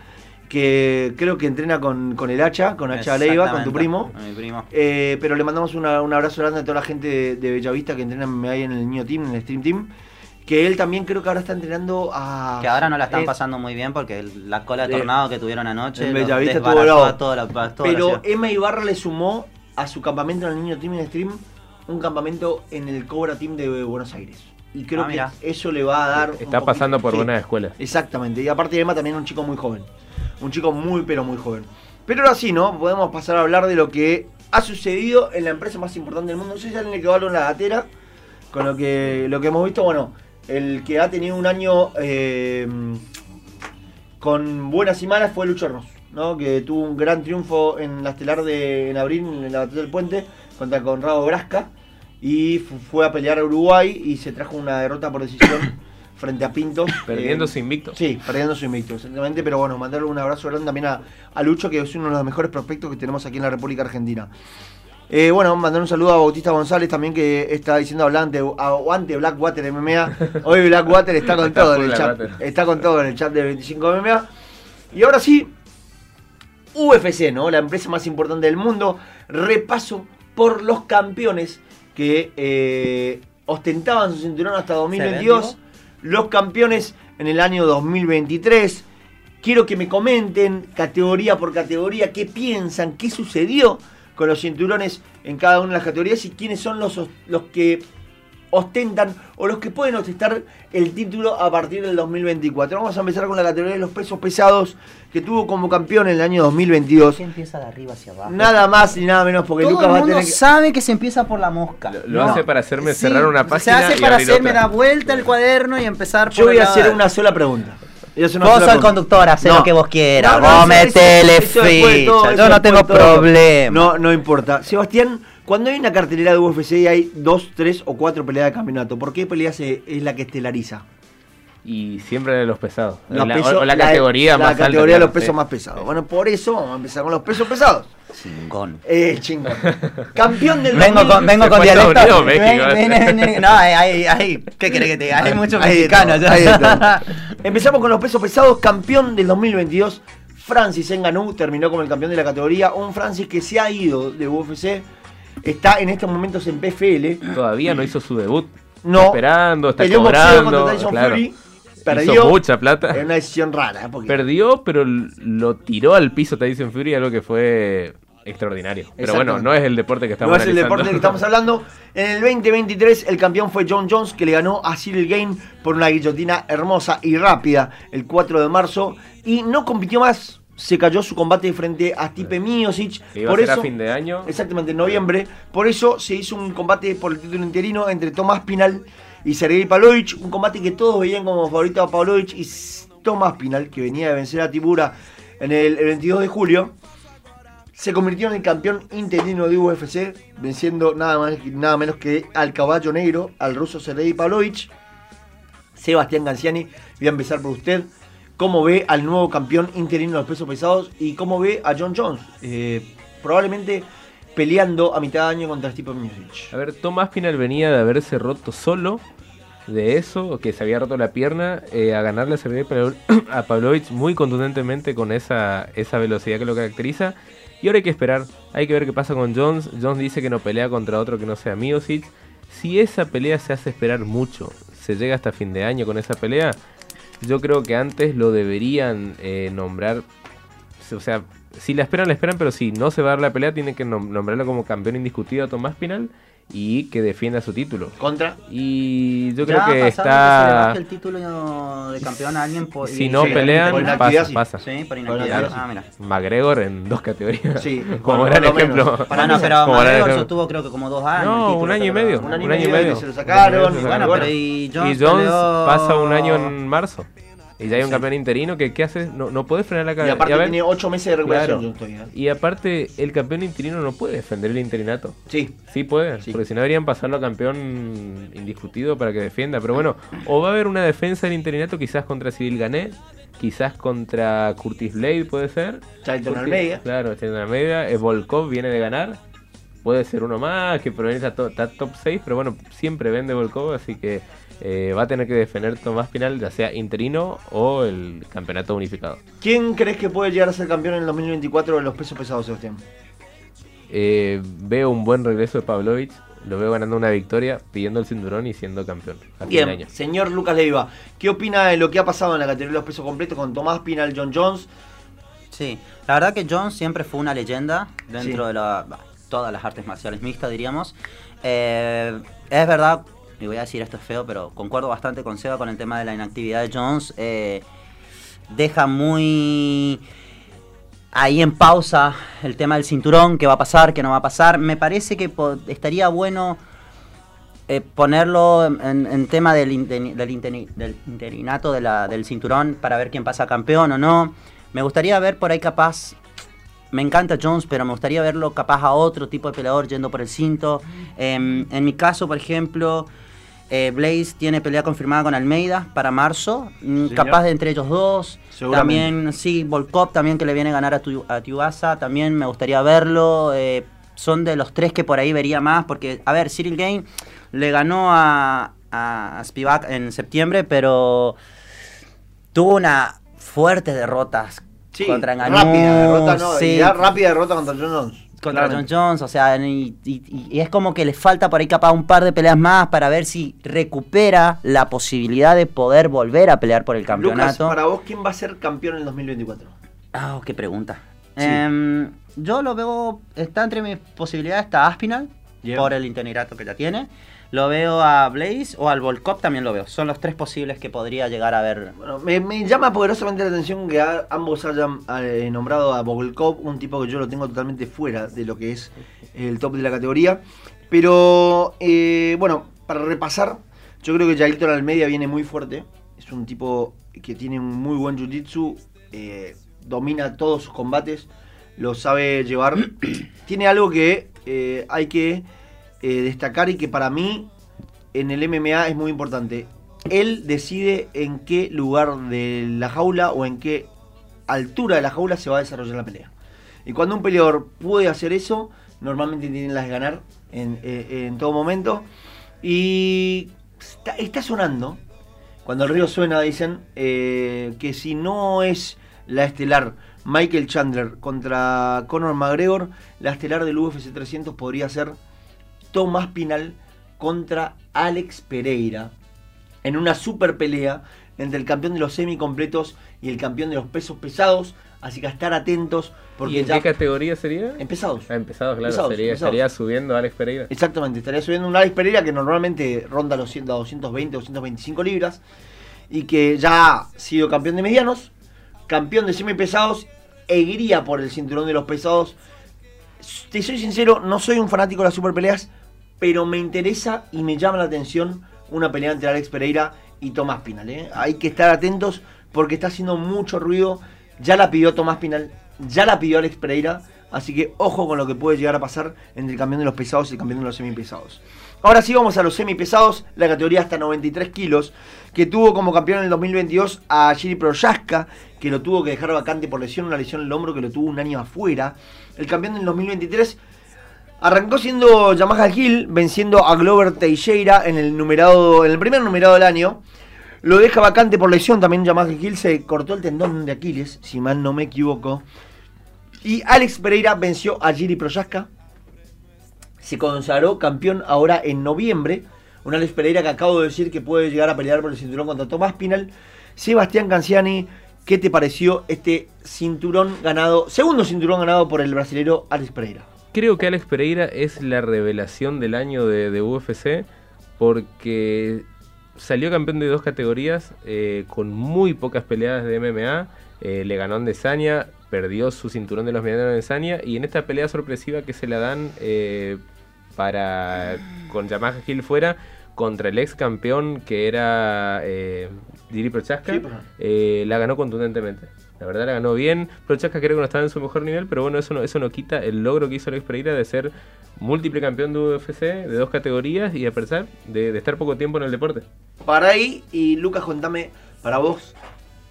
que creo que entrena con, con el hacha, con Hacha Leiva, con tu primo. con Mi primo. Eh, pero le mandamos una- un abrazo grande a toda la gente de, de Bellavista que entrena ahí en el Niño Team, en el Stream Team. Que él también creo que ahora está entrenando a. Que ahora no la están eh, pasando muy bien porque el- la cola de Eh, tornado que tuvieron anoche Bellavista la, toda la Pero ciudad. Emma Ibarra le sumó a su campamento en el Niño Team en Stream un campamento en el Cobra Team de Buenos Aires. Y creo Ah, que eso le va a dar. Está pasando por sí, buenas escuelas. Exactamente. Y aparte de Emma también un chico muy joven. Un chico muy pero muy joven. Pero ahora sí, ¿no? Podemos pasar a hablar de lo que ha sucedido en la empresa más importante del mundo. No sé si alguien le quedó algo en la gatera. Con lo que, lo que hemos visto, bueno, el que ha tenido un año eh, con buenas y malas fue Lucho Hermoso, ¿no? Que tuvo un gran triunfo en la estelar de en abril, en la batalla del puente, contra Conrado Brasca. Y fu- fue a pelear a Uruguay y se trajo una derrota por decisión <coughs> frente a Pinto. Perdiendo Eh, su invicto. Sí, perdiendo su invicto, exactamente. Pero bueno, mandarle un abrazo grande también a, a Lucho, que es uno de los mejores prospectos que tenemos aquí en la República Argentina. Eh, bueno, mandar un saludo a Bautista González también, que está diciendo hablante, aguante Blackwater MMA. Hoy Blackwater está con <laughs> Está todo en el chat. Está con todo en el chat de 25 MMA. Y ahora sí, UFC, ¿no? La empresa más importante del mundo. Repaso por los campeones que eh, ostentaban su cinturón hasta 2022. Los campeones en el año 2023. Quiero que me comenten categoría por categoría qué piensan, qué sucedió con los cinturones en cada una de las categorías y quiénes son los, los que ostentan o los que pueden ostentar el título a partir del 2024. Vamos a empezar con la categoría de los pesos pesados que tuvo como campeón en el año 2022. ¿Qué empieza de arriba hacia abajo? Nada más ni nada menos porque Todo Lucas el va a mundo tener que... sabe que se empieza por la mosca. Lo, lo No. hace para hacerme Sí, cerrar una página. Se hace y para abrir hacerme otra. dar vuelta el cuaderno y empezar por Yo voy a hacer una sola pregunta. Vos sola sos el pregunta. conductor, hacé No. lo que vos quieras. No, no, vos metele eso- eso todo, Yo no tengo problema. No, no importa. Sebastián, cuando hay una cartelera de UFC y hay dos, tres o cuatro peleas de campeonato, ¿por qué peleas eh, es la que estelariza? Y siempre de los pesados. Los O la, pesos- o la categoría más La alta, categoría de los claro, pesos sí. más pesados. Bueno, por eso vamos a empezar con los pesos pesados. Chingón. Eh, chingón. Campeón del Vengo 2000. con, vengo con dialecto. Estados Unidos, México. Ven, ven, ven, ven. No, hay, hay, ¿qué querés que te diga? Hay muchos mexicanos. <laughs> Empezamos con los pesos pesados. Campeón del 2022. Francis Ngannou terminó como el campeón de la categoría. Un Francis que se ha ido de UFC. Está en estos momentos en PFL. Todavía no hizo su debut. No. Está esperando, está Peleó boxeo cobrando. contra Tyson claro. Fury. Hizo Perdió. mucha plata. Una decisión rara. ¿eh? porque- Perdió, pero lo tiró al piso Tyson Fury, algo que fue extraordinario. Pero bueno, no es el deporte que estamos no es el deporte del que estamos hablando. En el 2023 el campeón fue John Jones que le ganó a Cyril Gain por una guillotina hermosa y rápida el 4 de marzo y no compitió más. Se cayó su combate frente a Stipe Miocic. Que iba por a ser eso, a fin de año. Exactamente, en noviembre. Por eso se hizo un combate por el título interino entre Tomás Pinal y Sergei Pavlovich. Un combate que todos veían como favorito a Pavlovich y Tomás Pinal, que venía de vencer a Tibura en el 22 de julio, se convirtió en el campeón interino de UFC, venciendo nada, más, nada menos que al caballo negro, al ruso Sergei Pavlovich. Sebastián Ganciani, voy a empezar por usted. ¿Cómo ve al nuevo campeón interino de los pesos pesados y cómo ve a John Jones? Eh, probablemente peleando a mitad de año contra Stipe Miocic. A ver, Tomás Pinal venía de haberse roto solo de eso, que se había roto la pierna, eh, a ganarle a <clears throat> a Pavlovich muy contundentemente con esa, esa velocidad que lo caracteriza. Y ahora hay que esperar, hay que ver qué pasa con Jones. Jones dice que no pelea contra otro que no sea Miocic. Si esa pelea se hace esperar mucho, se llega hasta fin de año con esa pelea, yo creo que antes lo deberían eh, nombrar. O sea, si la esperan, la esperan, pero si no se va a dar la pelea, tienen que nom- nombrarlo como campeón indiscutido a Tomás Pinal y que defienda su título. Contra. Y yo Ya creo que está. que se le baje el título de campeón a alguien por, Si y- no sí, pelean, por pasa, sí. pasa. Sí, por Por inactividad. Ah, mira. McGregor en dos categorías. Sí, <laughs> <laughs> como gran ejemplo. Para No, pero como ejemplo. sostuvo creo que como dos años. No, un año y medio. Un año y Un año y medio, y se lo sacaron, y Bueno, pero y Y Jones, Jones peleó- pasa un año en marzo. Y ya hay un Sí. campeón interino que ¿qué hace? No, no puede frenar la Y carrera. aparte Y ver, tiene 8 meses de recuperación. claro. ¿eh? Y aparte, el campeón interino no puede defender el interinato. Sí. Sí puede, Sí. porque si no deberían pasarlo a campeón indiscutido para que defienda. Pero bueno, o va a haber una defensa del interinato quizás contra Civil Gané, quizás contra Curtis Blade puede ser. Charlton Almeida. Claro, Charlton Almeida. eh, Volkov viene de ganar. Puede ser uno más, que por está top 6, pero bueno, siempre vende Volkov, así que eh, va a tener que defender Tomás Pinal, ya sea interino o el campeonato unificado. ¿Quién crees que puede llegar a ser campeón en el 2024 de los pesos pesados, Sebastián? Eh, veo un buen regreso de Pavlovich, lo veo ganando una victoria, pidiendo el cinturón y siendo campeón. a fin de Bien, año. señor Lucas Leiva, ¿qué opina de lo que ha pasado en la categoría de los pesos completos con Tomás Pinal, John Jones? Sí, la verdad que Jones siempre fue una leyenda dentro Sí. de la, bah, todas las artes marciales mixtas, diríamos. Eh, es verdad, y voy a decir esto es feo, pero concuerdo bastante con Seba con el tema de la inactividad de Jones. Eh, deja muy ahí en pausa el tema del cinturón, qué va a pasar, qué no va a pasar. Me parece que estaría bueno eh, ponerlo en, tema del, del, del interinato del cinturón para ver quién pasa campeón o no. Me gustaría ver por ahí capaz, me encanta Jones, pero me gustaría verlo capaz a otro tipo de peleador yendo por el cinto. Em, en mi caso, por ejemplo, eh, Blaze tiene pelea confirmada con Almeida para marzo, mm, Señor. capaz de entre ellos dos. También, sí, Volkov también que le viene a ganar a, tu, a Tuivasa, también me gustaría verlo. eh, son de los tres que por ahí vería más, porque, a ver, Cyril Gain le ganó a, a Spivak en septiembre, pero tuvo una fuertes derrotas Sí, contra Ngannou, rápida derrota, no, sí, ya rápida derrota contra John Jones. Contra John. Jones, o sea, y, y- y es como que le falta por ahí capaz un par de peleas más para ver si recupera la posibilidad de poder volver a pelear por el Lucas, campeonato. para vos, ¿quién va a ser campeón en el 2024? Ah, qué pregunta. Sí. Em, yo lo veo, está entre mis posibilidades, está Aspinal, Por el interinato que ya tiene. Lo veo a Blaze o al Volkov también lo veo. Son los tres posibles que podría llegar a ver. Bueno, me, me llama poderosamente la atención que a- ambos hayan eh, nombrado a Bogolkov, un tipo que yo lo tengo totalmente fuera de lo que es el top de la categoría. Pero, eh, bueno, para repasar, yo creo que Jailton Almeida viene muy fuerte. Es un tipo que tiene un muy buen jiu-jitsu, eh, domina todos sus combates, lo sabe llevar. <clears throat> tiene algo que eh, hay que eh, destacar y que para mí en el MMA es muy importante. Él decide en qué lugar de la jaula o en qué altura de la jaula se va a desarrollar la pelea. Y cuando un peleador puede hacer eso, normalmente tiene las de ganar en, eh, todo momento. Y está, sonando, cuando el río suena, dicen que si no es la estelar Michael Chandler contra Conor McGregor, la estelar del UFC 300 podría ser Tomás Pinal contra Alex Pereira en una super pelea entre el campeón de los semicompletos y el campeón de los pesos pesados. Así que a estar atentos porque ¿Y en ya qué categoría sería? en pesados. Ah, empezado, claro. Sería. Estaría subiendo Alex Pereira. Exactamente, estaría subiendo un Alex Pereira que normalmente ronda los 100 a 220, 225 libras y que ya ha sido campeón de medianos, campeón de semipesados e iría por el cinturón de los pesados. Te soy sincero, no soy un fanático de las super peleas, pero me interesa y me llama la atención una pelea entre Alex Pereira y Tomás Pinal. ¿eh? Hay que estar atentos porque está haciendo mucho ruido. Ya la pidió Tomás Pinal, ya la pidió Alex Pereira. Así que ojo con lo que puede llegar a pasar entre el campeón de los pesados y el campeón de los semipesados. Ahora sí vamos a los semipesados, la categoría hasta 93 kilos, que tuvo como campeón en el 2022 a Giri Prochaska, que lo tuvo que dejar vacante por lesión, una lesión en el hombro que lo tuvo un año afuera. El campeón del 2023 Arrancó siendo Yamaha Hill, venciendo a Glover Teixeira en el numerado, en el primer numerado del año. Lo deja vacante por lesión. También Yamaha Hill se cortó el tendón de Aquiles, si mal no me equivoco. Y Alex Pereira venció a Giri Prochaska. Se consagró campeón ahora en noviembre. Un Alex Pereira que acabo de decir que puede llegar a pelear por el cinturón contra Tomás Pinal. Sebastián Canciani, ¿qué te pareció este cinturón ganado, segundo cinturón ganado por el brasilero Alex Pereira? Creo que Alex Pereira es la revelación del año de, de UFC porque salió campeón de dos categorías eh, con muy pocas peleadas de MMA. eh, le ganó a Andesania, perdió su cinturón de los medianos de Andesania y en esta pelea sorpresiva que se la dan eh, para con Yamaha Hill fuera contra el ex campeón que era eh, Diri Prochaska, Sí, pero- eh, la ganó contundentemente. La verdad la ganó bien. Prochaska creo que no estaba en su mejor nivel, pero bueno, eso no, eso no quita el logro que hizo Alex Pereira de ser múltiple campeón de UFC de dos categorías y a pesar de, de estar poco tiempo en el deporte. Para ahí, y Lucas, contame para vos,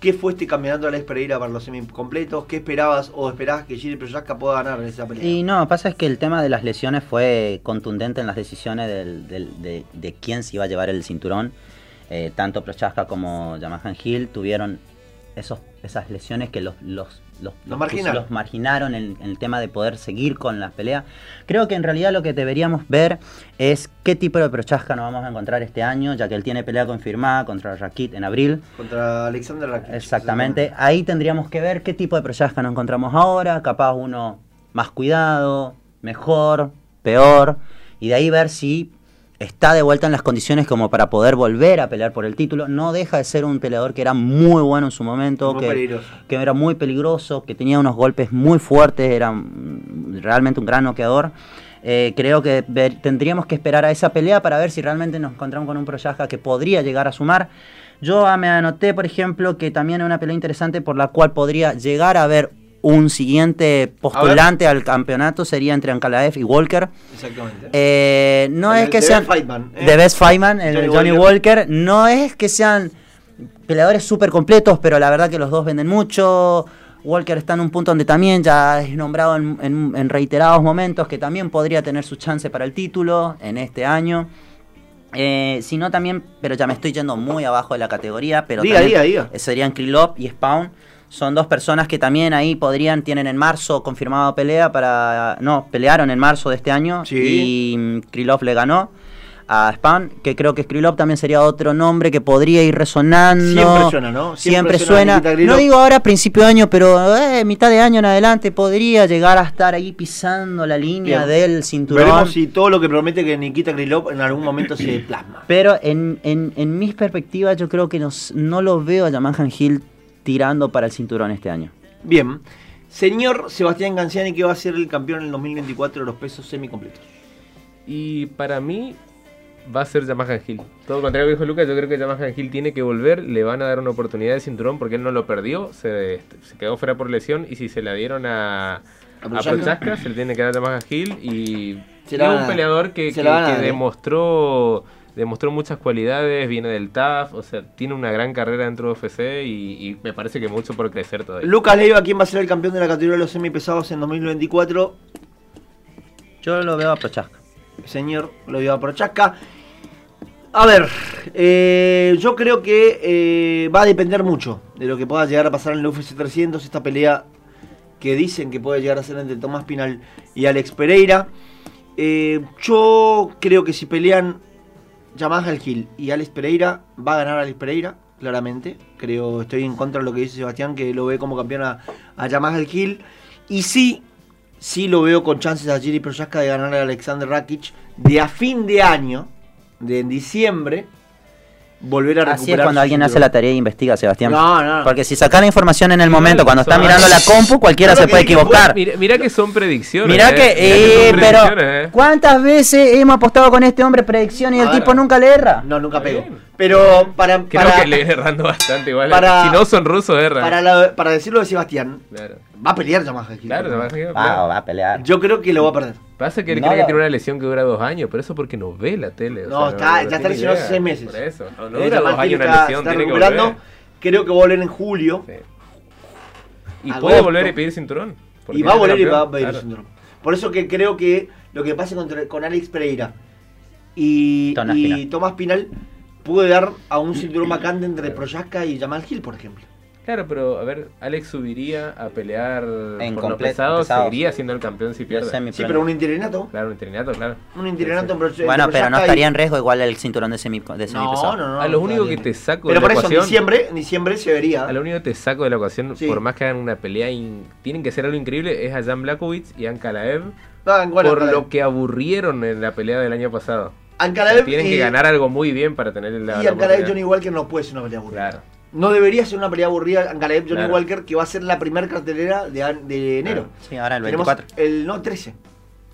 ¿qué fue este campeonato de Alex Pereira para los semicompletos? ¿Qué esperabas o esperabas que Giri Prochaska pueda ganar en esa pelea? Y no, pasa es que el tema de las lesiones fue contundente en las decisiones del- del- de, de quién se iba a llevar el cinturón. Eh, tanto Prochaska como Yamaha Hill tuvieron esos, esas lesiones que los, los, los, Los marginaron. los marginaron en, en el tema de poder seguir con las peleas. Creo que en realidad lo que deberíamos ver es qué tipo de Prochaska nos vamos a encontrar este año, ya que él tiene pelea confirmada contra Rakit en abril. Contra Alexander Rakic. Exactamente. Ahí tendríamos que ver qué tipo de Prochaska nos encontramos ahora. Capaz uno más cuidado, mejor, peor. Y de ahí ver si está de vuelta en las condiciones como para poder volver a pelear por el título. No deja de ser un peleador que era muy bueno en su momento. Muy que, peligroso. que era muy peligroso, que tenía unos golpes muy fuertes, era realmente un gran noqueador. Eh, creo que ver- tendríamos que esperar a esa pelea para ver si realmente nos encontramos con un Proyaska que podría llegar a sumar. Yo ah, me anoté, por ejemplo, que también es una pelea interesante por la cual podría llegar a haber un siguiente postulante al campeonato, sería entre Ankalaev y Walker. Exactamente. Eh, no El es que The sean Best Fightman, ¿eh? The Best Fightman, el Johnny Johnny, Walker. No es que sean peleadores súper completos, pero la verdad que los dos venden mucho. Walker está en un punto donde también ya es nombrado en, en- en reiterados momentos que también podría tener su chance para el título en este año. Eh, si no también, pero ya me estoy yendo muy abajo de la categoría, pero Diga, diga, diga. serían Krylov y Spawn. Son dos personas que también ahí podrían, tienen en marzo confirmado pelea para... No, pelearon en marzo de este año Sí. y mm, Krylov le ganó a Spam, que creo que Skrilov también sería otro nombre que podría ir resonando. Siempre suena, ¿no? Siempre, Siempre suena. No digo ahora principio de año, pero eh, mitad de año en adelante podría llegar a estar ahí pisando la línea Bien. del cinturón. Veremos si todo lo que promete que Nikita Krylov en algún momento se <clears throat> plasma. Pero en, en, en mis perspectivas yo creo que nos- no lo veo a Yamahan Hill tirando para el cinturón este año. Bien. Señor Sebastián Canciani, que va a ser el campeón en el 2024 de los pesos semicompletos. Y para mí va a ser Yamaha Hill. Todo lo contrario que dijo Lucas, yo creo que Yamaha Hill tiene que volver, le van a dar una oportunidad de cinturón porque él no lo perdió, se, se quedó fuera por lesión y si se la dieron a, ¿A se le tiene que dar a Yamaha Hill y es un peleador que, que- ¿eh? demostró demostró muchas cualidades, viene del TAF, o sea, tiene una gran carrera dentro de UFC y, y me parece que mucho por crecer todavía. Lucas Leiva, ¿quién va a ser el campeón de la categoría de los semipesados en 2024? Yo lo veo a Prochaska. Señor, lo lleva por Chasca. A ver, eh, yo creo que eh, va a depender mucho de lo que pueda llegar a pasar en el UFC 300, esta pelea que dicen que puede llegar a ser entre Tomás Pinal y Alex Pereira. Eh, yo creo que si pelean Yamaha El Gil y Alex Pereira, va a ganar Alex Pereira, claramente. Creo, estoy en contra de lo que dice Sebastián, que lo ve como campeón a, a Yamaha El Gil. Y sí, sí lo veo con chances a Jiri Prochaska de ganar a Alexander Rakic de a fin de año, de en diciembre, volver a recuperar Así es cuando alguien hace la tarea e investiga, Sebastián. No, no. Porque si saca la información en el momento, cuando está mirando la compu, cualquiera se puede equivocar. Mira, mira que son predicciones. Mirá eh. que, Mirá eh, son pero predicciones, eh. ¿cuántas veces hemos apostado con este hombre predicción y el Ahora. tipo nunca le erra? No, nunca pego. Bien. Pero para, Creo para, que le viene errando bastante igual. para- si no son rusos, erran. para, la- para decirlo de Sebastián, Claro, va a pelear Yamaha Gil. claro, Yamaha Hill, Va, claro. va a pelear. Yo creo que lo va a perder. Pasa que él No, cree que tiene una lesión que dura dos años, pero eso porque no ve la tele. o No, sea, está- ya está lesionado seis meses. Por eso, no, no Eh, dura Yamaha dos Hill años una está- lesión, está tiene que recuperando. volver. Creo que va a volver en julio. Sí. Y Agosto. puede volver y pedir cinturón. Y va a volver y va a pedir claro. cinturón. Por eso que creo que lo que pasa contra- con Alex Pereira y, Tomás y Pinal. Tomás Pinal puede dar a un <clears throat> cinturón vacante entre Proyaska y Jamal Hill, por ejemplo. Claro, pero a ver, Alex subiría a pelear En por los completo, pesados, pesados. seguiría siendo el campeón si pierde. semi- Sí, pero un interinato. Claro, un interinato, claro. Un interinato Sí, sí. en Pro- Bueno, pero no estaría en riesgo igual el cinturón de semi de No, semipesado. no, no. A lo único que te saco Pero de por la eso, en ecuación. diciembre, en diciembre se vería. A lo único que te saco de la ecuación, Sí. por más que hagan una pelea, in- tienen que ser algo increíble, es a Jan Blakowicz y a Ankalaev, Ah, bueno, por Ankalaev. lo que aburrieron en la pelea del año pasado. O sea, Ankalaev tienen y- que ganar algo muy bien para tener la, Y la Ankalaev. Johnny Walker no puede ser una pelea aburrida. Claro. No debería ser una pelea aburrida Ankalaev Johnny Claro. Walker, que va a ser la primera cartelera de, de enero. Sí, ahora el Tenemos 24. el no 13.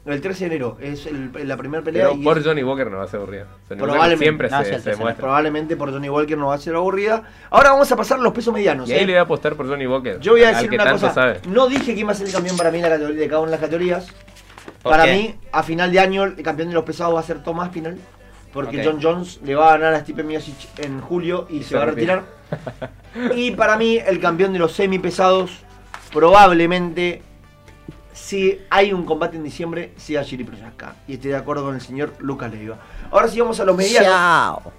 El 13 de enero es el- la primera pelea. Pero y por es- Johnny Walker no va a ser aburrida. Johnny Probablemente. siempre No, se, se demuestra. probablemente por Johnny Walker no va a ser aburrida. Ahora vamos a pasar a los pesos medianos. Y ahí ¿eh? le voy a apostar por Johnny Walker. Yo voy a decir que una tanto cosa. sabe. No dije quién va a ser el campeón para mí en la categoría- de cada una de las categorías. ¿Por Para qué? mí, a final de año, el campeón de los pesados va a ser Tomás Pinal. Porque. John Jones le va a ganar a Stipe Miocic en julio y, se, se va a retira. retirar. Y para mí, el campeón de los semipesados, probablemente, si hay un combate en diciembre, sea Jiri Prochaska. Y estoy de acuerdo con el señor Lucas Leiva. Ahora sí vamos a los medianos. Chao.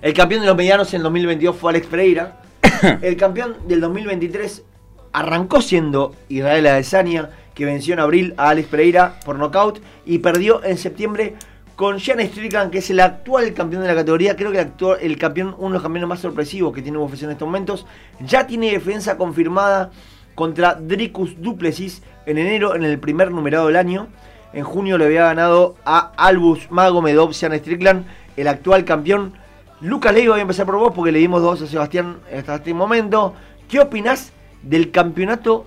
El campeón de los medianos en el 2022 fue Alex Pereira. <coughs> El campeón del 2023 arrancó siendo Israel Adesanya, que venció en abril a Alex Pereira por nocaut y perdió en septiembre con Sean Strickland, que es el actual campeón de la categoría. Creo que el, el campeón, uno de los campeones más sorpresivos que tiene UFC en estos momentos. Ya tiene defensa confirmada contra Dricus Duplessis en enero en el primer numerado del año. En junio le había ganado a Albus Magomedov Sean Strickland, el actual campeón. Lucas Leiva, voy a empezar por vos porque le dimos dos a Sebastián hasta este momento. ¿Qué opinás del campeonato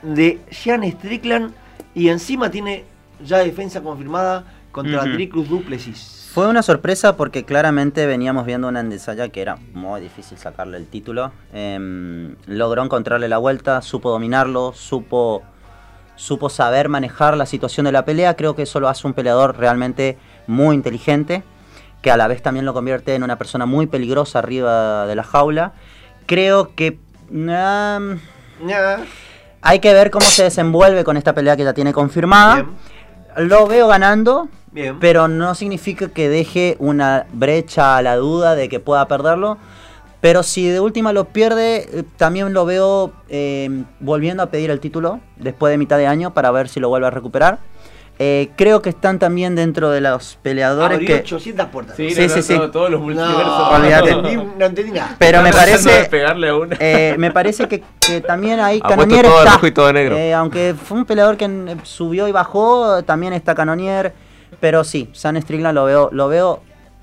de Sean Strickland? Y encima tiene ya defensa confirmada contra Ujú. Dricus Duplessis. Fue una sorpresa porque claramente veníamos viendo una Andesaya que era muy difícil sacarle el título. Em, logró encontrarle la vuelta, supo dominarlo, supo, supo saber manejar la situación de la pelea. Creo que eso lo hace un peleador realmente muy inteligente, que a la vez también lo convierte en una persona muy peligrosa arriba de la jaula. Creo que... Nah, hay que ver cómo se desenvuelve con esta pelea que ya tiene confirmada. Bien, Lo veo ganando, bien. pero no significa que deje una brecha a la duda de que pueda perderlo. Pero si de última lo pierde, eh, también lo veo eh, volviendo a pedir el título después de mitad de año para ver si lo vuelve a recuperar. Eh, creo que están también dentro de los peleadores Abrió que... 800 puertas. Sí, Sí, no, sí, no, sí. todo- todos los multiversos. No, no entendí, no entendí nada. Pero me parece... pegarle a una. <laughs> Eh, me parece que, que también ahí Canonier todo está. rojo y todo negro. Eh, aunque fue un peleador que subió y bajó, también está Canonier. Pero sí, San Strickland lo veo, lo veo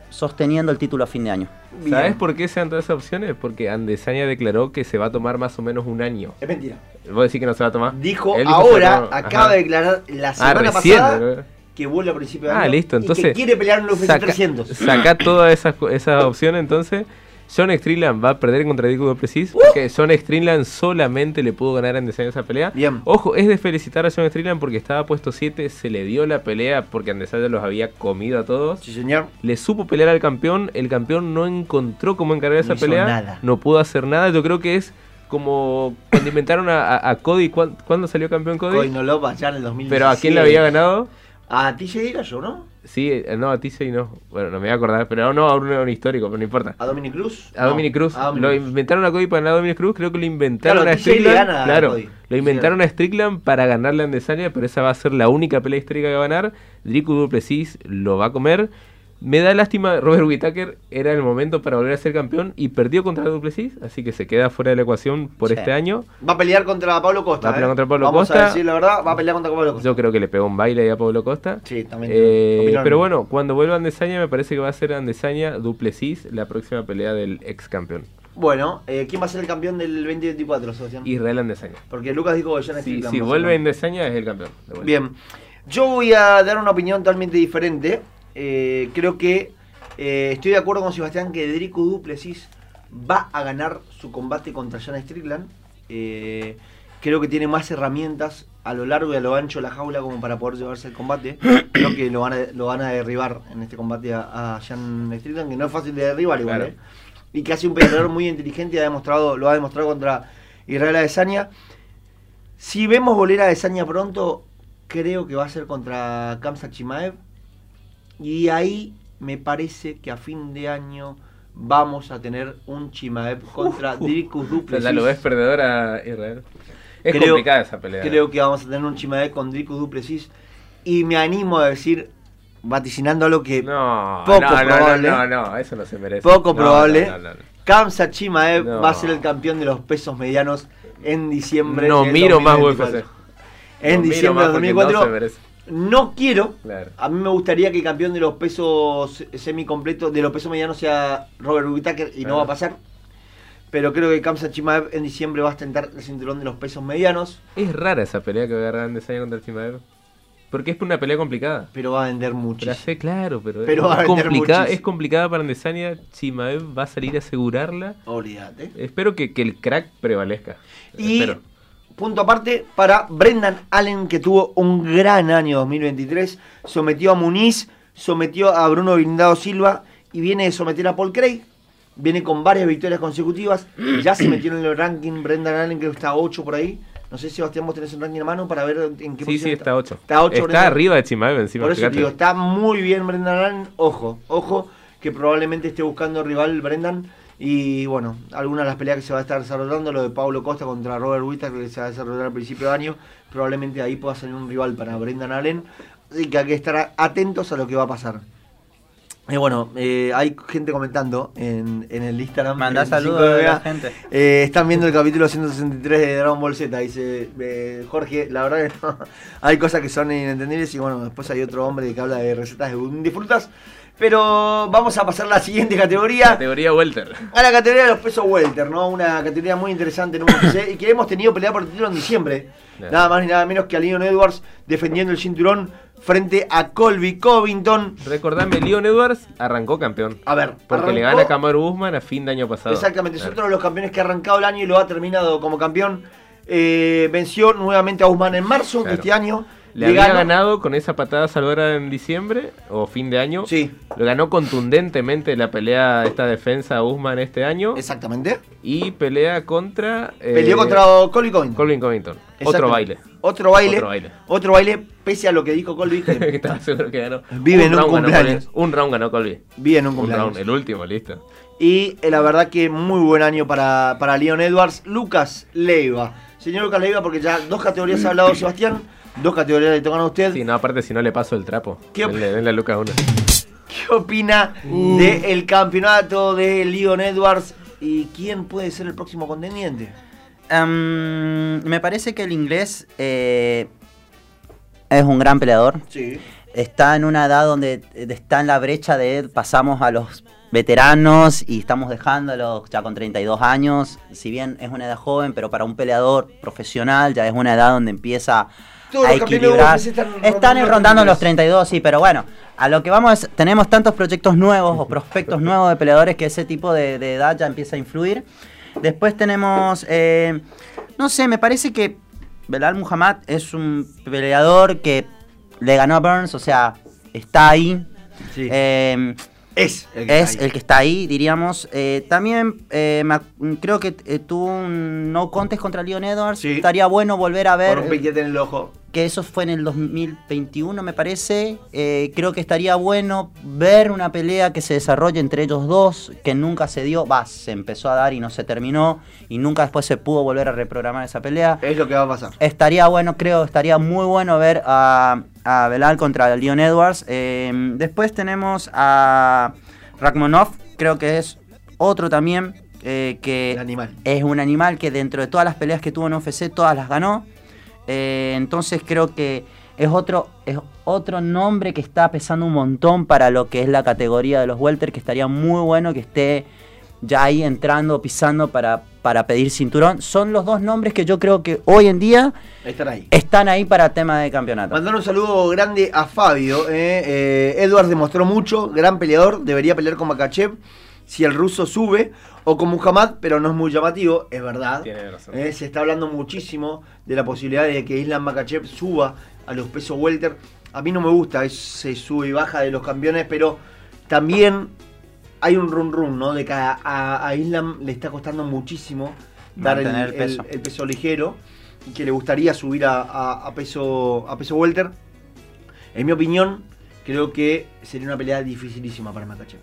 sosteniendo el título a fin de año. Bien. ¿Sabes por qué se dan todas esas opciones? Porque Andesaña declaró que se va a tomar más o menos un año. Es mentira. ¿Vos decís que no se va a tomar? Dijo, dijo ahora, no. acaba Ajá. de declarar la Ah, semana recién. pasada ¿no? que vuelve a principio de Ah, año listo. y Entonces. que quiere pelear en saca- 300. Saca todas esas, esas opciones. Entonces, John Strickland va a perder contra Diego Duplessis. Porque John Strickland solamente le pudo ganar a Andesanya esa pelea. Bien. Ojo, es de felicitar a John Strickland porque estaba puesto 7. Se le dio la pelea porque Andesanya los había comido a todos. Sí, señor. le supo pelear al campeón, el campeón no encontró cómo encargar esa No hizo pelea, nada. no pudo hacer nada, yo creo que es como cuando inventaron a, a- a Cody, ¿cuán- ¿cuándo salió campeón Cody? Coinolop allá en el 2017. Pero ¿a quién le había ganado? A TJ Dillashaw, ¿no? Sí, eh, no, a TJ no, bueno, no me voy a acordar, pero no, a un, a un histórico, pero no importa. A Dominic Cruz. A Dominic Cruz, A Dominic lo inventaron a Cody para ganar a Dominic Cruz, creo que lo inventaron Claro, a Strickland, gana a claro, Cody. lo inventaron a Strickland para ganarle a Andesanya, pero esa va a ser la única pelea histórica que va a ganar, Drico Duplessis lo va a comer, me da lástima, Robert Whittaker era el momento para volver a ser campeón y perdió contra Duplessis, así que se queda fuera de la ecuación por Sí. este año. Va a pelear contra Pablo Costa. Va a pelear ¿eh? contra Pablo Vamos Costa. a decir la verdad, va a pelear contra Pablo Costa. Yo creo que le pegó un baile ahí a Pablo Costa. Sí, también. Eh, pero bueno, cuando vuelva Andesaña me parece que va a ser Andesaña Duplessis la próxima pelea del ex campeón. Bueno, eh, ¿quién va a ser el campeón del 2024, Sebastián? Israel Andesaña. Porque Lucas dijo que ya no Si, si vuelve Andesaña es el campeón. Bien, yo voy a dar una opinión totalmente diferente. Eh, creo que eh, estoy de acuerdo con Sebastián que Drico Duplessis va a ganar su combate contra Jan Strickland. Eh, creo que tiene más herramientas a lo largo y a lo ancho de la jaula como para poder llevarse el combate. <coughs> Creo que lo van a, lo van a derribar en este combate a, a Jan Strickland, que no es fácil de derribar igual. Claro. Y que hace un peleador muy inteligente y ha demostrado, lo ha demostrado contra Israel Adesanya. Si vemos volver a Adesanya pronto, creo que va a ser contra Kamsa Chimaev. Y ahí me parece que a fin de año vamos a tener un Chimaev contra Dricus O sea, Duplessis. ya lo ves perdedor a Israel. Es Creo- complicada esa pelea. Creo que vamos a tener un Chimaev con Dricus Duplessis. Y me animo a decir, vaticinando algo que No, poco no, probable. no, no, no, eso no se merece. poco No, probable. Kamsa Chimaev va a ser el campeón de los pesos medianos en diciembre. No miro más 2024. UFC. En diciembre porque 2024. No quiero. Claro. A mí me gustaría que el campeón de los pesos semicompletos, de los pesos medianos, sea Robert Whittaker y no va a pasar. Pero creo que Kamsa Chimaev en diciembre va a ostentar el cinturón de los pesos medianos, Es rara esa pelea que va a agarrar contra Chimaev. Porque es una pelea complicada. pero va a vender La muchísimo. sé, claro, pero, Pero va a es, complicada, es complicada para Andesaña. Chimaev va a salir a asegurarla. Olvídate. Espero que, que el crack prevalezca. Y Espero. Punto aparte para Brendan Allen, que tuvo un gran año 2023. Sometió a Muniz, sometió a Bruno Blindado Silva y viene de someter a Paul Craig. Viene con varias victorias consecutivas. <clears throat> Ya se metió en el ranking Brendan Allen, creo que está 8 por ahí. No sé, Sebastián, vos tenés un ranking a mano para ver en qué Sí, posición sí, está 8. Está 8 Está arriba de Chimaev encima. Por eso te fíjate. digo, está muy bien Brendan Allen. Ojo, ojo, que probablemente esté buscando rival Brendan. Y bueno, algunas de las peleas que se va a estar desarrollando, lo de Pablo Costa contra Robert Whittaker que se va a desarrollar al principio de año, probablemente ahí pueda salir un rival para Brendan Allen. Así que hay que estar atentos a lo que va a pasar. Y bueno, eh, hay gente comentando en, en el Instagram. Mandá 25 saludos a la gente. Eh, están viendo el capítulo 163 de Dragon Ball Z. Dice eh, Jorge, la verdad que no, <laughs> hay cosas que son inentendibles. Y bueno, después hay otro hombre que habla de recetas de, de frutas. Pero vamos a pasar a la siguiente categoría. Categoría Welter. A la categoría de los pesos welter, ¿no? Una categoría muy interesante en UFC y que hemos tenido pelea por el título en diciembre. Nada más ni nada menos que a Leon Edwards defendiendo el cinturón frente a Colby Covington. Recordame, Leon Edwards arrancó campeón. A ver, Porque le gana a Kamaru Usman a fin de año pasado. Exactamente, es otro de los campeones que ha arrancado el año y lo ha terminado como campeón. Eh, venció nuevamente a Usman en marzo de este año. Le había ganado con esa patada salvadora en diciembre o fin de año. Sí, Lo ganó contundentemente la pelea, esta defensa a Usman este año. exactamente. Y pelea contra. eh, Peleó contra Colby Covington. Colvin Covington. Otro baile. Otro baile. Otro baile. Otro baile, pese a lo que dijo Colby, <laughs> que estaba seguro que ganó. Vive en un cumpleaños. Colby. Un round ganó Colby. vive en un Un cumpleaños. round, el último, listo. Y eh, la verdad que muy buen año para, para Leon Edwards. Lucas Leiva. Señor Lucas Leiva, porque ya dos categorías ha hablado Sebastián, dos categorías le tocan a usted. Sí, no, aparte si no le paso el trapo. ¿Qué Denle, denle a Lucas uno. ¿Qué opina del campeonato de Leon Edwards? ¿Y quién puede ser el próximo contendiente? Em, me parece que el inglés eh, es un gran peleador. Sí. Está en una edad donde eh, está en la brecha de pasamos a los veteranos y estamos dejándolos ya con 32 años. Si bien es una edad joven, pero para un peleador profesional ya es una edad donde empieza a equilibrar. Están rondando los los 32, sí, pero bueno, a lo que vamos es, tenemos tantos proyectos nuevos o prospectos nuevos de peleadores que ese tipo de, de edad ya empieza a influir. Después tenemos, eh, no sé, me parece que Belal Muhammad es un peleador que le ganó a Burns, o sea, está ahí. Sí. Eh, es el que es está ahí. el que está ahí, diríamos. Eh, también eh, me creo que eh, tuvo un no contest contra Leon Edwards. Sí. Estaría bueno volver a ver. Por un piquete en el ojo. Que eso fue en el 2021 me parece. Eh, creo que estaría bueno ver una pelea que se desarrolle entre ellos dos, que nunca se dio, va, se empezó a dar y no se terminó, y nunca después se pudo volver a reprogramar esa pelea. Es lo que va a pasar. Estaría bueno, creo, estaría muy bueno ver a, a Belal contra Leon Edwards. Eh, después tenemos a Rakhmonov, creo que es otro también eh, que animal. es un animal que dentro de todas las peleas que tuvo en UFC, todas las ganó. Eh, entonces creo que es otro, es otro nombre que está pesando un montón para lo que es la categoría de los welter, que estaría muy bueno que esté ya ahí entrando, pisando para, para pedir cinturón. Son los dos nombres que yo creo que hoy en día Están ahí. están ahí para tema de campeonato. Mandar un saludo grande a Fabio. eh, eh, Edwards demostró mucho, gran peleador, debería pelear con Makachev si el ruso sube, o con Muhammad, pero no es muy llamativo, es verdad. Tiene razón. Eh, se está hablando muchísimo de la posibilidad de que Islam Makachev suba a los pesos welter. A mí no me gusta ese sube y baja de los campeones, pero también hay un run run, ¿no? De que a, a- a Islam le está costando muchísimo dar el, peso. el peso ligero y que le gustaría subir a, a- a peso a peso welter. En mi opinión, creo que sería una pelea dificilísima para Makachev.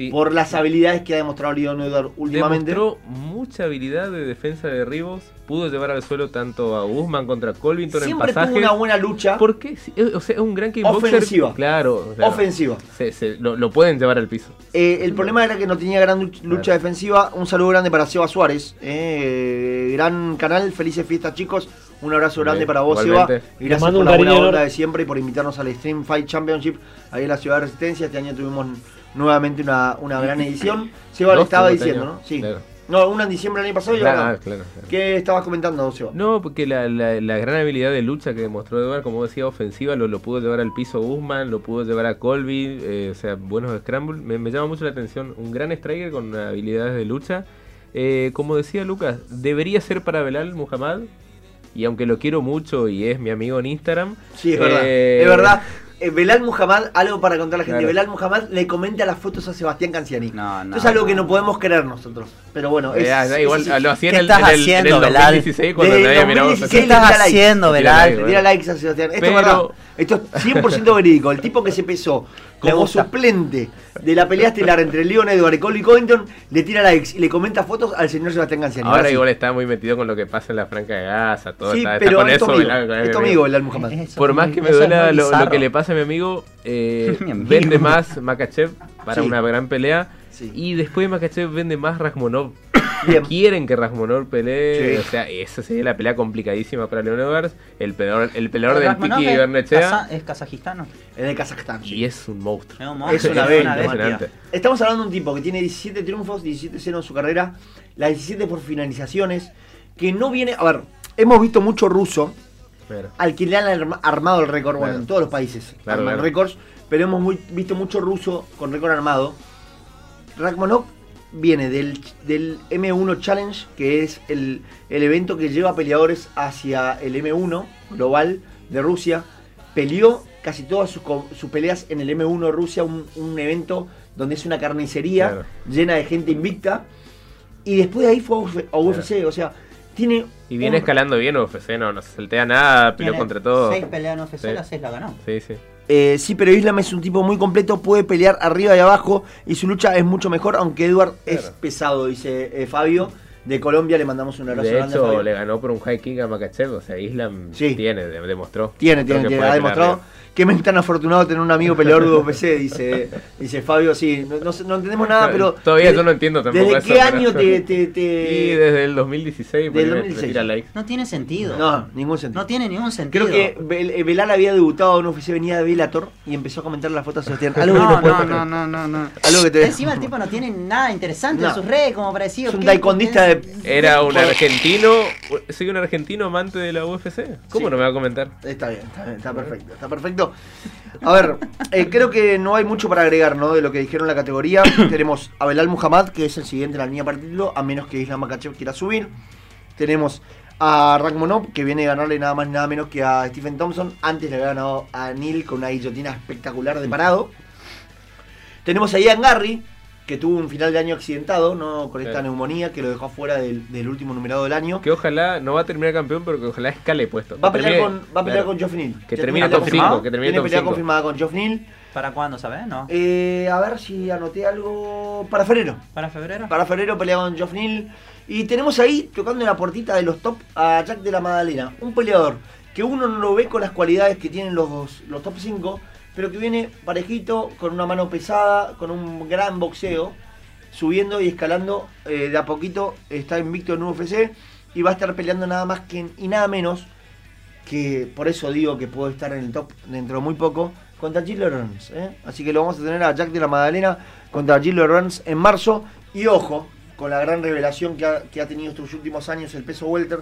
Sí. Por las habilidades que ha demostrado Leon Edwards últimamente. Demostró mucha habilidad de defensa de derribos. Pudo llevar al suelo tanto a Guzmán contra Colvington Siempre en pasajes. tuvo una buena lucha ¿Por qué? Eh, O sea, es un gran kickboxer. Ofensiva. Claro. o sea, ofensiva. se- se- lo, lo pueden llevar al piso. Eh, el problema era que no tenía gran luch- lucha Claro. defensiva. Un saludo grande para Seba Suárez. eh, gran canal. Felices fiestas, chicos. Un abrazo grande Bien, para vos, igualmente. Seba. Y gracias mando por un la buena onda de siempre y por invitarnos al Stream Fight Championship ahí en la Ciudad de Resistencia. Este año tuvimos nuevamente una, una gran edición. Seba Dos estaba diciendo. ¿no? Sí. Claro. No, una en diciembre del año pasado y Claro, ahora. ah, claro, claro. ¿Qué estabas comentando, Seba? No, porque la, la- la gran habilidad de lucha que demostró Edward, como decía, ofensiva, lo, lo pudo llevar al piso Guzmán, lo pudo llevar a Colby, eh, o sea, buenos scrambles. Me, me llama mucho la atención. Un gran striker con habilidades de lucha. Eh, como decía Lucas, debería ser para Belal Muhammad. Y aunque lo quiero mucho y es mi amigo en Instagram. Sí, es verdad. eh, Es verdad. Eh, Belal Muhammad, algo para contar a la gente. Claro. Belal Muhammad le comenta las fotos a Sebastián Canciani. No, no, Esto es algo no, que no podemos creer nosotros. Pero bueno, es, eh, igual, es así. lo hacía en ¿Qué el, estás en el- en el haciendo, Belal? 2016 cuando Desde nadie el miraba. 2016 ¿Qué estás haciendo, Belal? likes, Le tira likes a Sebastián. Esto Pero- es verdad. Esto es 100% verídico. El tipo que se pesó como suplente de la pelea estelar entre Leon Edward y Colby Covington, le tira likes y le comenta fotos al señor Sebastián Canciani. Ahora sí. igual está muy metido con lo que pasa en la Franca de Gaza, todo Sí, está, está pero con es eso. tu amigo. Es tu amigo, Belal Muhammad. Eso Por más que me duela lo, que le pasa a mi amigo, <laughs> eh, Mi amigo. vende más Makachev para Sí. una gran pelea. Sí. Y después de Makachev vende más Rasmonov. <coughs> Bien. Quieren que Rasmonov pelee. Sí. O sea, esa sería la pelea complicadísima para Leon Edwards. El peleador, el peleador del Tiki es Bernechea. kaza- Es kazajistano. En el Kazajstán. sí. Y es un monstruo. Es, un Es monstruo, una es bestia. impresionante. Estamos hablando de un tipo que tiene 17 triunfos, 17 0 en su carrera, las 17 por finalizaciones, que no viene... A ver, hemos visto mucho ruso Claro. al que le han arma- armado el récord, bueno, Claro. en todos los países Claro, arman claro. récords, pero hemos muy- visto mucho ruso con récord armado. Rakhmonov viene del, del M1 Challenge, que es el, el evento que lleva peleadores hacia el M1 global de Rusia. Peleó casi todas sus, sus peleas en el M1 de Rusia, un, un evento donde es una carnicería Claro. llena de gente invicta. Y después de ahí fue a Uf- a UFC, o sea, tiene... Y viene un- escalando bien UFC, no, no se saltea nada, peleó contra todo. Seis peleas en UFC, Sí. las seis la ganó. Sí, sí. Eh, sí, pero Islam es un tipo muy completo, puede pelear arriba y abajo y su lucha es mucho mejor, aunque Edward es pesado, dice eh, Fabio. De Colombia le mandamos un abrazo De grande a hecho, le ganó por un high kick a Makachev. O sea, Islam Sí. tiene, de- demostró. Tiene, Creo tiene, tiene. Ha demostrado arriba. Que me es tan afortunado tener un amigo peleador de UFC, dice, dice Fabio. Sí, no, no sé- no entendemos nada, pero. Todavía desde- yo no entiendo tampoco ¿Desde eso, qué pero- año te. te, te- Y desde el 2016, Del porque me- me 2016. tira likes. No tiene sentido. No, ningún sentido. No tiene ningún sentido. Creo que Bel- eh, Belal había debutado en UFC, venía de Bellator y empezó a comentar la foto de Sebastián. Algo que no, no, no, no, no, no, no. Algo que te Encima el tipo no tiene nada interesante No. en sus redes, como para decir. Es un taekwondista de. Era un argentino, soy un argentino amante de la UFC. ¿Cómo Sí. no me va a comentar? Está bien, está bien, está perfecto, está perfecto. A ver, eh, creo que no hay mucho para agregar, ¿no? De lo que dijeron en la categoría. <coughs> Tenemos a Belal Muhammad, que es el siguiente en la línea título, a menos que Islam Makachev quiera subir. Tenemos a Rakhmonov, que viene a ganarle nada más nada menos que a Stephen Thompson. Antes le había ganado a Neil con una guillotina espectacular de parado. Tenemos a Ian Garry, que tuvo un final de año accidentado, ¿no? Con esta Claro. neumonía que lo dejó afuera del, del último numerado del año. Que ojalá no va a terminar campeón, pero que ojalá escale puesto. Va a pelear termine- con, va a pelear claro. con Geoff Neal. Que termine top confirmado. 5, que termine Tiene top pelea 5. confirmada con Geoff Neal. ¿Para cuándo, sabes? ¿No? Eh, a ver si anoté algo. Para febrero. ¿Para febrero? Para febrero pelea con Geoff Neal. Y tenemos ahí, tocando en la puertita de los top, a Jack de la Magdalena. Un peleador que uno no lo ve con las cualidades que tienen los, los top 5, pero que viene parejito, con una mano pesada, con un gran boxeo, subiendo y escalando eh, de a poquito. Está invicto en UFC y va a estar peleando nada más que y nada menos que por eso digo que puede estar en el top dentro de muy poco contra Gilles Lawrence. ¿eh? Así que lo vamos a tener a Jack de la Magdalena contra Gilles Lawrence en marzo. Y ojo, con la gran revelación que ha, que ha tenido estos últimos años el peso welter,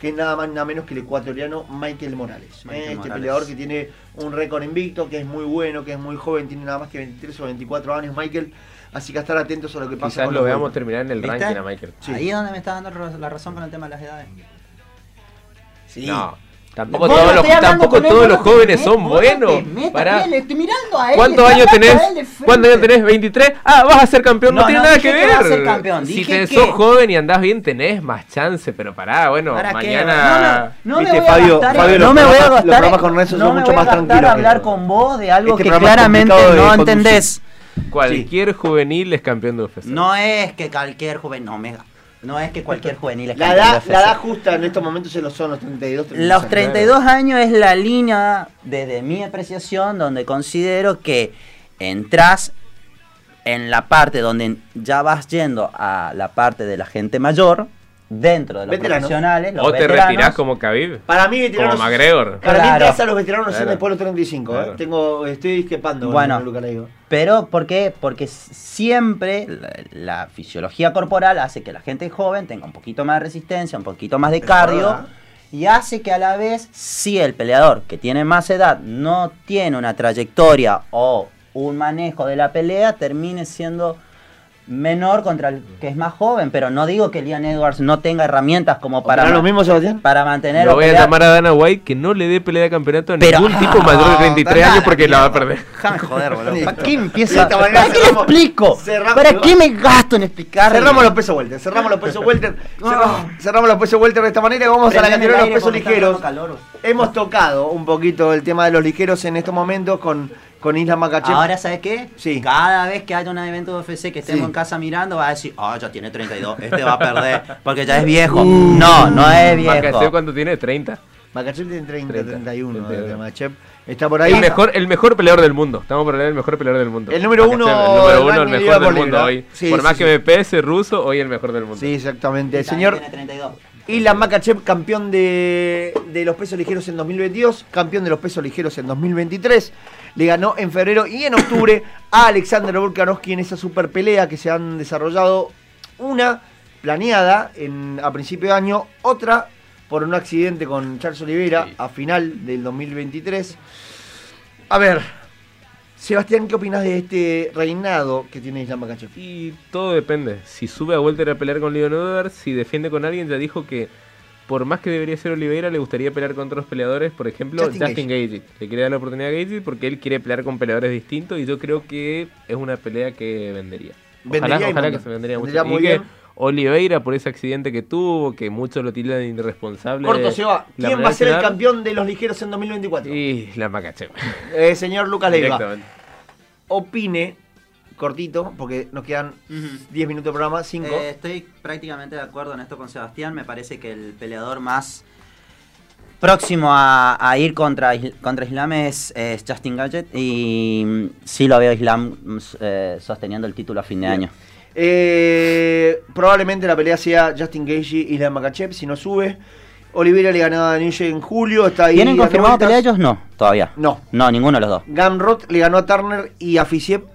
que es nada más nada menos que el ecuatoriano Michael Morales. ¿eh? Este Morales. peleador que tiene un récord invicto, que es muy bueno, que es muy joven, tiene nada más que 23 o 24 años Michael. Así que a estar atentos a lo que pasa Quizás con lo veamos terminar en el ¿Viste? ranking a Michael. Sí. Ahí es donde me está dando la razón con el tema de las edades. Sí. No, tampoco todos los, tampoco todos los jóvenes son buenos. Pará. bien, le estoy mirando a él, ¿Cuántos años tenés? ¿Cuántos años tenés? ¿23? Ah, vas a ser campeón, no, tiene nada que ver. si te sos joven y andás bien, tenés más chance, pero pará, bueno, mañana. No, no, no me voy a gastar, no los me voy a gastar, hablar con vos de algo Este que claramente no entendés. Cualquier juvenil es campeón de UFC. No es que cualquier joven, no me no es que cualquier juvenil es La edad, la edad justa en estos momentos se lo son los 32, 33 Los años. 32 años es la línea, desde mi apreciación, donde considero que entras en la parte donde ya vas yendo a la parte de la gente mayor, dentro de los Veteranos. profesionales, los o te veteranos. retirás como Khabib. Para mí, veteranos. Como McGregor. Para mí, Claro. entras a los veteranos Claro. después de los 35. ¿eh? Tengo, estoy disquepando Bueno. con Luca Leiva. Pero, ¿por qué? Porque siempre la, la fisiología corporal hace que la gente joven tenga un poquito más de resistencia, un poquito más de cardio. Y hace que a la vez, si el peleador que tiene más edad no tiene una trayectoria o un manejo de la pelea, termine siendo menor contra el que es más joven. Pero no digo que Leon Edwards no tenga herramientas como para, ¿Para lo ma- mismo, Sebastián? para mantener Lo voy a llamar a Dana White que no le dé pelea de campeonato a Pero- ningún tipo mayor de Ah, 33 anda años porque la va a perder. Déjame joder, boludo. ¿Para qué empieza? esta manera ¿Para qué le explico? cerramos- ¿Para qué me gasto en explicar? Cerramos los pesos welter, cerramos los pesos welter, cerramos, cerramos los pesos welter de esta manera y vamos a la categoría de los pesos ligeros. Hemos tocado un poquito el tema de los ligeros en estos momentos con, con Isla Makachev. Ahora, ¿sabes qué? Sí. Cada vez que haya un evento de UFC que estemos Sí. en casa mirando, va a decir, ah, ya tiene 32, este va a perder, porque ya es viejo. no, no es viejo. Makachev cuando tiene 30. Makachev tiene 30, 30, 31. 31. eh, Makachev está por ahí. El mejor, el mejor peleador del mundo. Estamos por hablar del mejor peleador del mundo. El número Makachev, uno El número uno, el mejor del mundo libra. hoy. Sí, por sí, más sí. que me pese ruso, hoy el mejor del mundo. Sí, exactamente. Y El señor tiene 32. Isla Makachev, campeón de, de los pesos ligeros en 2022, campeón de los pesos ligeros en 2023. Le ganó en febrero y en octubre a Alexander Volkanovski en esa super pelea que se han desarrollado. Una planeada en, a principio de año, otra por un accidente con Charles Oliveira Sí. a final del 2023. A ver, Sebastián, ¿qué opinas de este reinado que tiene Isla Makachev? Y todo depende. Si sube a Walter a pelear con Leon Edwards, si defiende con alguien, ya dijo que por más que debería ser Oliveira, le gustaría pelear con otros peleadores. Por ejemplo, Justin Justin, Gage. Le quiere dar la oportunidad a Gage porque él quiere pelear con peleadores distintos y yo creo que es una pelea que vendería. Ojalá, Vendería que se vendería, Vendería mucho. muy y que bien. Oliveira por ese accidente que tuvo, que muchos lo tildan de irresponsable. Corto se va. ¿Quién va a ser el campeón de los ligeros en 2024? Y la Macache. Eh, señor Lucas Leiva. Opine, cortito, porque nos quedan 10 minutos de programa, 5. Eh, estoy prácticamente de acuerdo en esto con Sebastián. Me parece que el peleador más próximo a, a ir contra, contra Islam es, es Justin Gadget. Y sí lo veo Islam mm, eh, sosteniendo el título a fin de año. Eh, probablemente la pelea sea Justin Gaethje y Islam Makachev, si no sube. Oliveira le ganó a Daniel en julio, está ahí. ¿Tienen confirmado vueltas. pelea ellos? No, todavía. No. No, ninguno de los dos. Gamrot le ganó a Turner y a Fisiev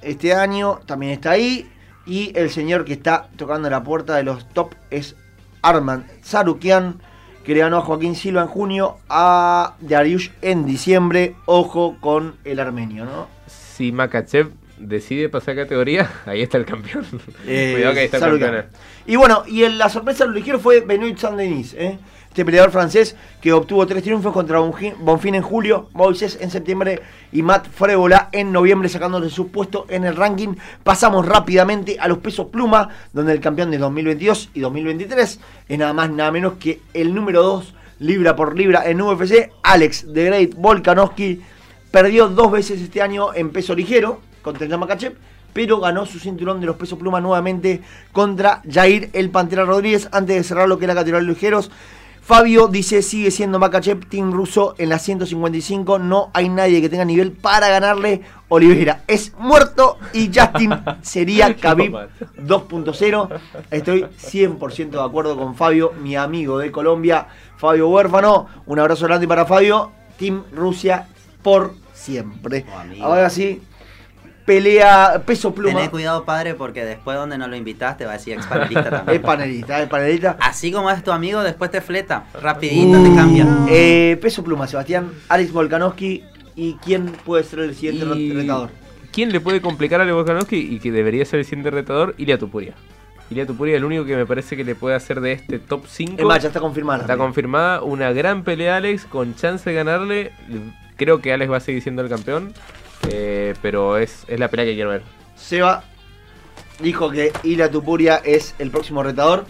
este año, también está ahí. Y el señor que está tocando la puerta de los top es Arman Sarukian, que le ganó a Joaquín Silva en junio, a Dariush en diciembre. Ojo con el armenio, ¿no? Si Makachev decide pasar categoría, <laughs> ahí está el campeón. <laughs> Eh, Cuidado que ahí está el campeón. Y bueno, y el- la sorpresa de lo ligero fue Benoit Saint-Denis, ¿eh? este peleador francés que obtuvo tres triunfos contra Bonfin en julio, Moises en septiembre y Matt Frébola en noviembre sacándose su puesto en el ranking. Pasamos rápidamente a los pesos pluma, donde el campeón de 2022 y 2023 es nada más nada menos que el número 2 libra por libra en UFC, Alex The Great Volkanovski. Perdió dos veces este año en peso ligero contra el Makachev, pero ganó su cinturón de los pesos pluma nuevamente contra Jair el Pantera Rodríguez antes de cerrar lo que es la categoría de ligeros. Fabio dice, sigue siendo Makachev, Team Russo en la 155, no hay nadie que tenga nivel para ganarle. Oliveira es muerto y Justin <laughs> sería Khabib 2.0. Estoy 100% de acuerdo con Fabio, mi amigo de Colombia, Fabio Huérfano. Un abrazo grande para Fabio, Team Rusia por siempre. Ahora sí, pelea peso pluma. Tené cuidado, padre, porque después donde no lo invitaste va a decir ex panelista también. Es panelista, es panelista. Así como es tu amigo, después te fleta. Rapidito te cambia. Eh, peso pluma, Sebastián, Alex Volkanovski. ¿Y quién puede ser el siguiente Y- retador? ¿Quién le puede complicar a Ale Volkanovski y que debería ser el siguiente retador? Ilia Tupuria. Ilia Tupuria es el único que me parece que le puede hacer de este top 5. Es más, ya está confirmada. Está confirmada una gran pelea Alex con chance de ganarle. Creo que Alex va a seguir siendo el campeón. Eh, pero es, es la pelea que quiero ver. Seba dijo que Ila Tupuria es el próximo retador.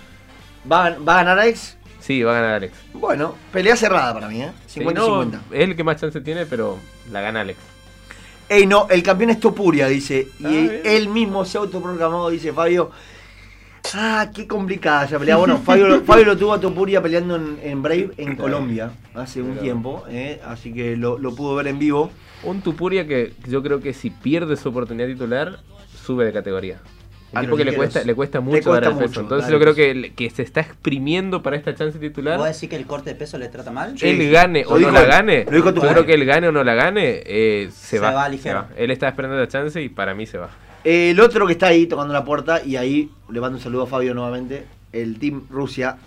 ¿Va, a- va a ganar Alex? Sí, va a ganar Alex. Bueno, pelea cerrada para mí, ¿eh? Sí, 50-50. no, es el que más chance tiene, pero la gana Alex. Ey, no, el campeón es Topuria, dice. Y Ah, bien. él mismo se autoproclamó, dice Fabio. Ah, qué complicada esa pelea. Bueno, Fabio, lo- Fabio lo tuvo a Topuria peleando en, en Brave, en Colombia, hace un tiempo. ¿eh? Así que lo, lo pudo ver en vivo. Un Tupuria que yo creo que si pierde su oportunidad titular, sube de categoría. Un A tipo que le cuesta, le cuesta mucho cuesta dar el peso. mucho Entonces dar yo creo peso. que, que se está exprimiendo para esta chance titular. ¿Vos decís que el corte de peso le trata mal? Sí. él gane Lo o no la gane, Lo dijo yo Tupuria. creo que él gane o no la gane, eh, se, Se va. va se ligero. va. Él está esperando la chance y para mí se va. El otro que está ahí tocando la puerta, y ahí le mando un saludo a Fabio nuevamente, el Team Rusia,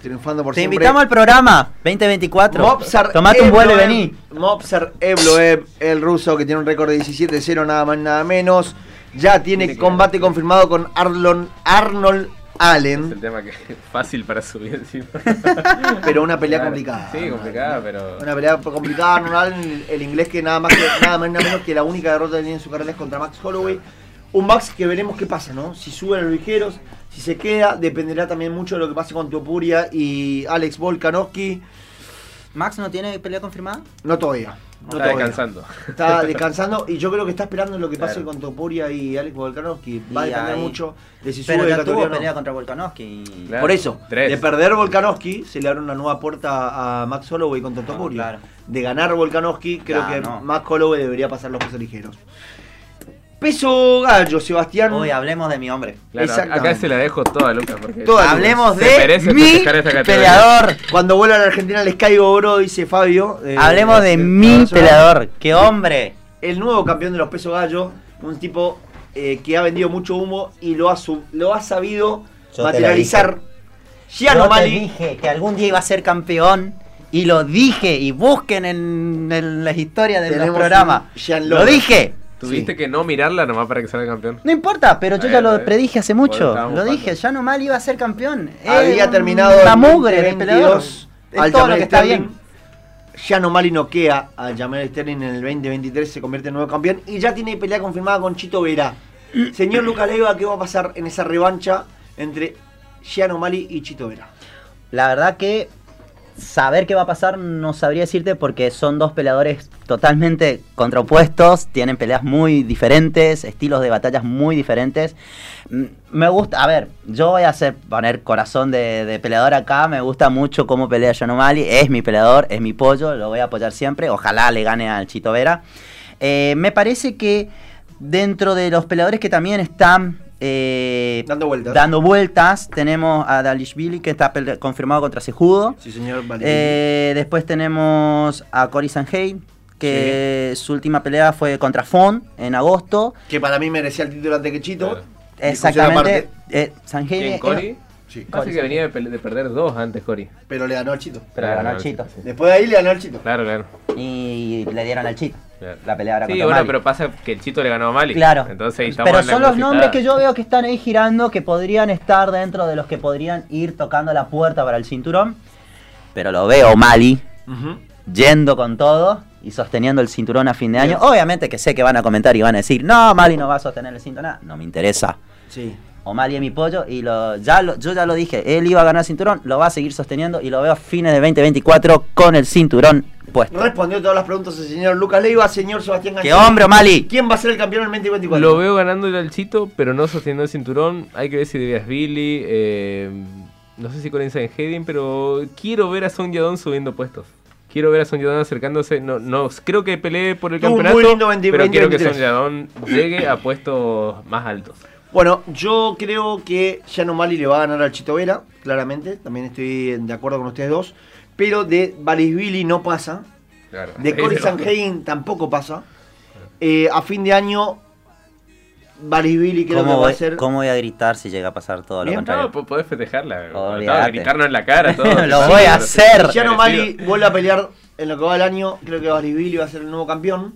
triunfando por Te siempre. invitamos al programa 2024. Mopsar Tomate un vuelo y vení. Mopsar Evloev, el ruso que tiene un récord de 17-0, nada más, nada menos. Ya tiene, combate confirmado con Arlon, Arnold Es el Allen, tema que es fácil para subir encima. <laughs> pero una pelea Claro. complicada. Sí, complicada, pero. Una pelea complicada, Arnold Allen, el, el inglés que nada más que nada más nada menos que la única derrota que tiene en su carrera es contra Max Holloway. Un Max que veremos qué pasa, ¿no? Si sube a los ligeros, si se queda, dependerá también mucho de lo que pase con Topuria y Alex Volkanovski. ¿Max no tiene pelea confirmada? No todavía. No está todavía. descansando. Está descansando y yo creo que está esperando lo que pase Claro. con Topuria y Alex Volkanovski. Va a depender ahí- mucho de si sube Pero ya categoría tuvo no. pelea contra Volkanovski. Claro. Por eso, Tres. de perder Volkanovski se le abre una nueva puerta a Max Holloway contra Topuria. claro. De ganar Volkanovski, creo Claro, que no. Max Holloway debería pasar los pesos ligeros. Peso gallo, Sebastián. Hoy hablemos de mi hombre. Claro, Exactamente. acá se la dejo toda, Lucas. Porque Toda. Hablemos de mi peleador. Cuando vuelva a la Argentina les caigo oro, dice Fabio. Eh, Hablemos de mi peleador. ¡Qué hombre! el nuevo campeón de los pesos gallo, un tipo eh, que ha vendido mucho humo y lo ha, su- lo ha sabido Yo materializar. Yo Giano te Mali, dije que algún día iba a ser campeón. Y lo dije. Y busquen en, en las historias de los programas. Lo dije. Tuviste que no mirarla nomás para que salga campeón. No importa, pero yo ya lo eh. predije hace mucho. Lo dije, ya no mal iba a ser campeón. había Es terminado la mugre de peleador. 2022 Es al todo lo que está bien. Giano Mali noquea a Jamel Sterling en el 2023, se convierte en nuevo campeón y ya tiene pelea confirmada con Chito Vera. <clears throat> Señor Luca Leiva, ¿qué va a pasar en esa revancha entre Giano Mali y Chito Vera. La verdad que saber qué va a pasar no sabría decirte porque son dos peleadores totalmente contrapuestos, tienen peleas muy diferentes, estilos de batallas muy diferentes. Me gusta, a ver, yo voy a hacer poner corazón de, peleador acá, me gusta mucho cómo pelea Yanomali, es mi peleador, es mi pollo, lo voy a apoyar siempre, ojalá le gane al Chito Vera. Eh, me parece que dentro de los peleadores que también están eh, Dando vueltas. dando vueltas, tenemos a Dalishvili que está confirmado contra Sejudo. Sí, señor. Vale. Eh, después tenemos a Cory Sanhain, que su última pelea fue contra Fon en agosto. que para mí merecía el título antes que Chito. Claro. Exactamente. Eh, Sanhain ¿Quién, es- Cory? Sí. Pasa que venía de, perder dos antes, Cory. Pero le ganó al Chito. Pero Claro, ganó al Chito. sí. Después de ahí le ganó al Chito. Claro, claro. Y le dieron al Chito. Claro. La pelea ahora Sí, contra bueno, Mali. pero pasa que el Chito le ganó a Mali. Claro. Entonces, pero son los nombres que yo veo que están ahí girando, que podrían estar dentro de los que podrían ir tocando la puerta para el cinturón. Pero lo veo Mali yendo con todo y sosteniendo el cinturón a fin de año. Obviamente que sé que van a comentar y van a decir, no, Mali no va a sostener el cinturón. No me interesa. Sí. O'Malley es mi pollo y lo, ya lo- yo ya lo dije, él iba a ganar cinturón, lo va a seguir sosteniendo y lo veo a fines de 2024 con el cinturón puesto. Respondió todas las preguntas el señor Lucas Leiva, señor Sebastián ¡Qué Gancini. hombre, O'Malley! ¿Quién va a ser el campeón en el 2024? Lo veo ganándole al Chito, pero no sosteniendo el cinturón. Hay que ver si debías Billy. eh, no sé si con Insane Hedin, pero quiero ver a Son Yadon subiendo puestos. Quiero ver a Son Yadon acercándose. No, no creo que pelee por el campeonato, muy lindo 20 pero quiero que 2023. Son Yadon llegue a puestos más altos. Bueno, yo creo que Llano Mali le va a ganar al Chito Vera, claramente. También estoy de acuerdo con ustedes dos. Pero de Barisvili no pasa. Claro. De Cory Sanhagen tampoco pasa. Eh, a fin de año, Barisvili creo que ¿Cómo va a ser. ¿Cómo voy a gritar si llega a pasar todo lo Bien, contrario? No, po- podés festejarla. Gritarnos en la cara. Todo, <laughs> Lo voy a hacer. Mali Merecido. vuelve a pelear en lo que va del año, creo que Barisvili va a ser el nuevo campeón.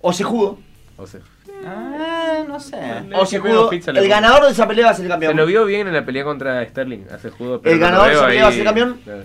O Sejudo. O sea, Ah, no sé. Le- O que Sejudo. menos pizza le El ganador de esa pelea va a ser el se campeón. lo vio bien en la pelea contra Sterling hace judo. El ganador veo se pelea, ahí- va a ser campeón. Claro.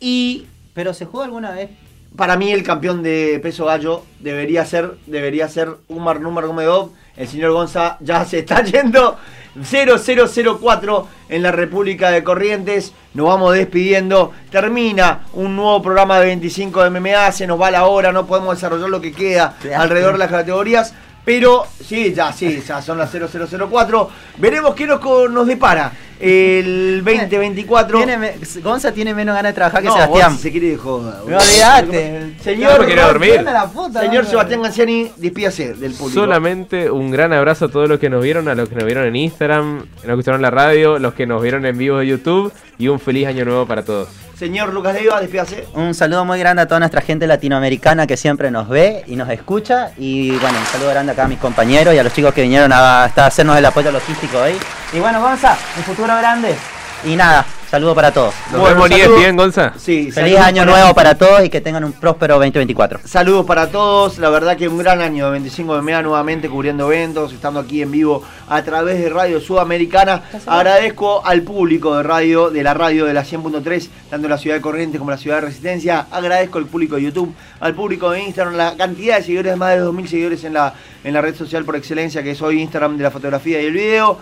Y Pero se jugó alguna vez. para mí el campeón de peso gallo debería ser debería ser Umar Numar Gomedov. El señor Gonza ya se está <laughs> yendo 0004 en la República de Corrientes. Nos vamos despidiendo. Termina un nuevo programa de 25 de MMA. Se nos va la hora. No podemos desarrollar lo que queda alrededor de las categorías. Pero sí, ya, sí, ya son las 0004. Veremos qué nos, nos depara el 2024. Tiene Gonza tiene menos ganas de trabajar que No, Sebastián. se quiere de joda. Me olvidaste. Señor, No, quiere dormir. Puta, Señor no, Sebastián Ganciani, despídase del público. Solamente un gran abrazo a todos los que nos vieron, a los que nos vieron en Instagram, que nos escucharon la radio, los que nos vieron en vivo de YouTube y un feliz año nuevo para todos. Señor Lucas Leiva, despídase. Un saludo muy grande a toda nuestra gente latinoamericana que siempre nos ve y nos escucha. Y bueno, un saludo grande acá a mis compañeros y a los chicos que vinieron a, hasta hacernos el apoyo logístico hoy. Y bueno, Gonza, un futuro grande. Y nada, saludo para todos. Nos Bueno, vemos bien, Gonza. Sí, Feliz año nuevo para todos y que tengan un próspero 2024. Saludos para todos, la verdad que un gran año de 25 de MEA nuevamente cubriendo eventos, estando aquí en vivo a través de Radio Sudamericana. Agradezco al público de radio, de la radio de la 100.3, tanto en la ciudad de Corrientes como en la ciudad de Resistencia. Agradezco al público de YouTube, al público de Instagram, la cantidad de seguidores, más de 2.000 seguidores en la, en la red social por excelencia que es hoy Instagram de la fotografía y el video.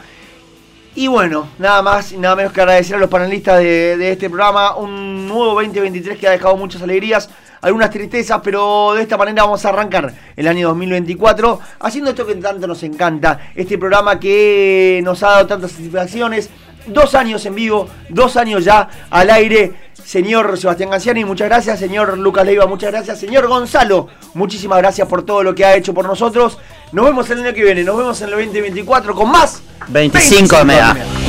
Y bueno, nada más y nada menos que agradecer a los panelistas de, este programa. Un nuevo 2023 que ha dejado muchas alegrías, algunas tristezas, pero de esta manera vamos a arrancar el año 2024 haciendo esto que tanto nos encanta. Este programa que nos ha dado tantas satisfacciones. Dos años en vivo, dos años ya al aire. Señor Sebastián Ganciani, muchas gracias. Señor Lucas Leiva, muchas gracias. Señor Gonzalo, muchísimas gracias por todo lo que ha hecho por nosotros. Nos vemos el año que viene, nos vemos en el 2024 con más 25 de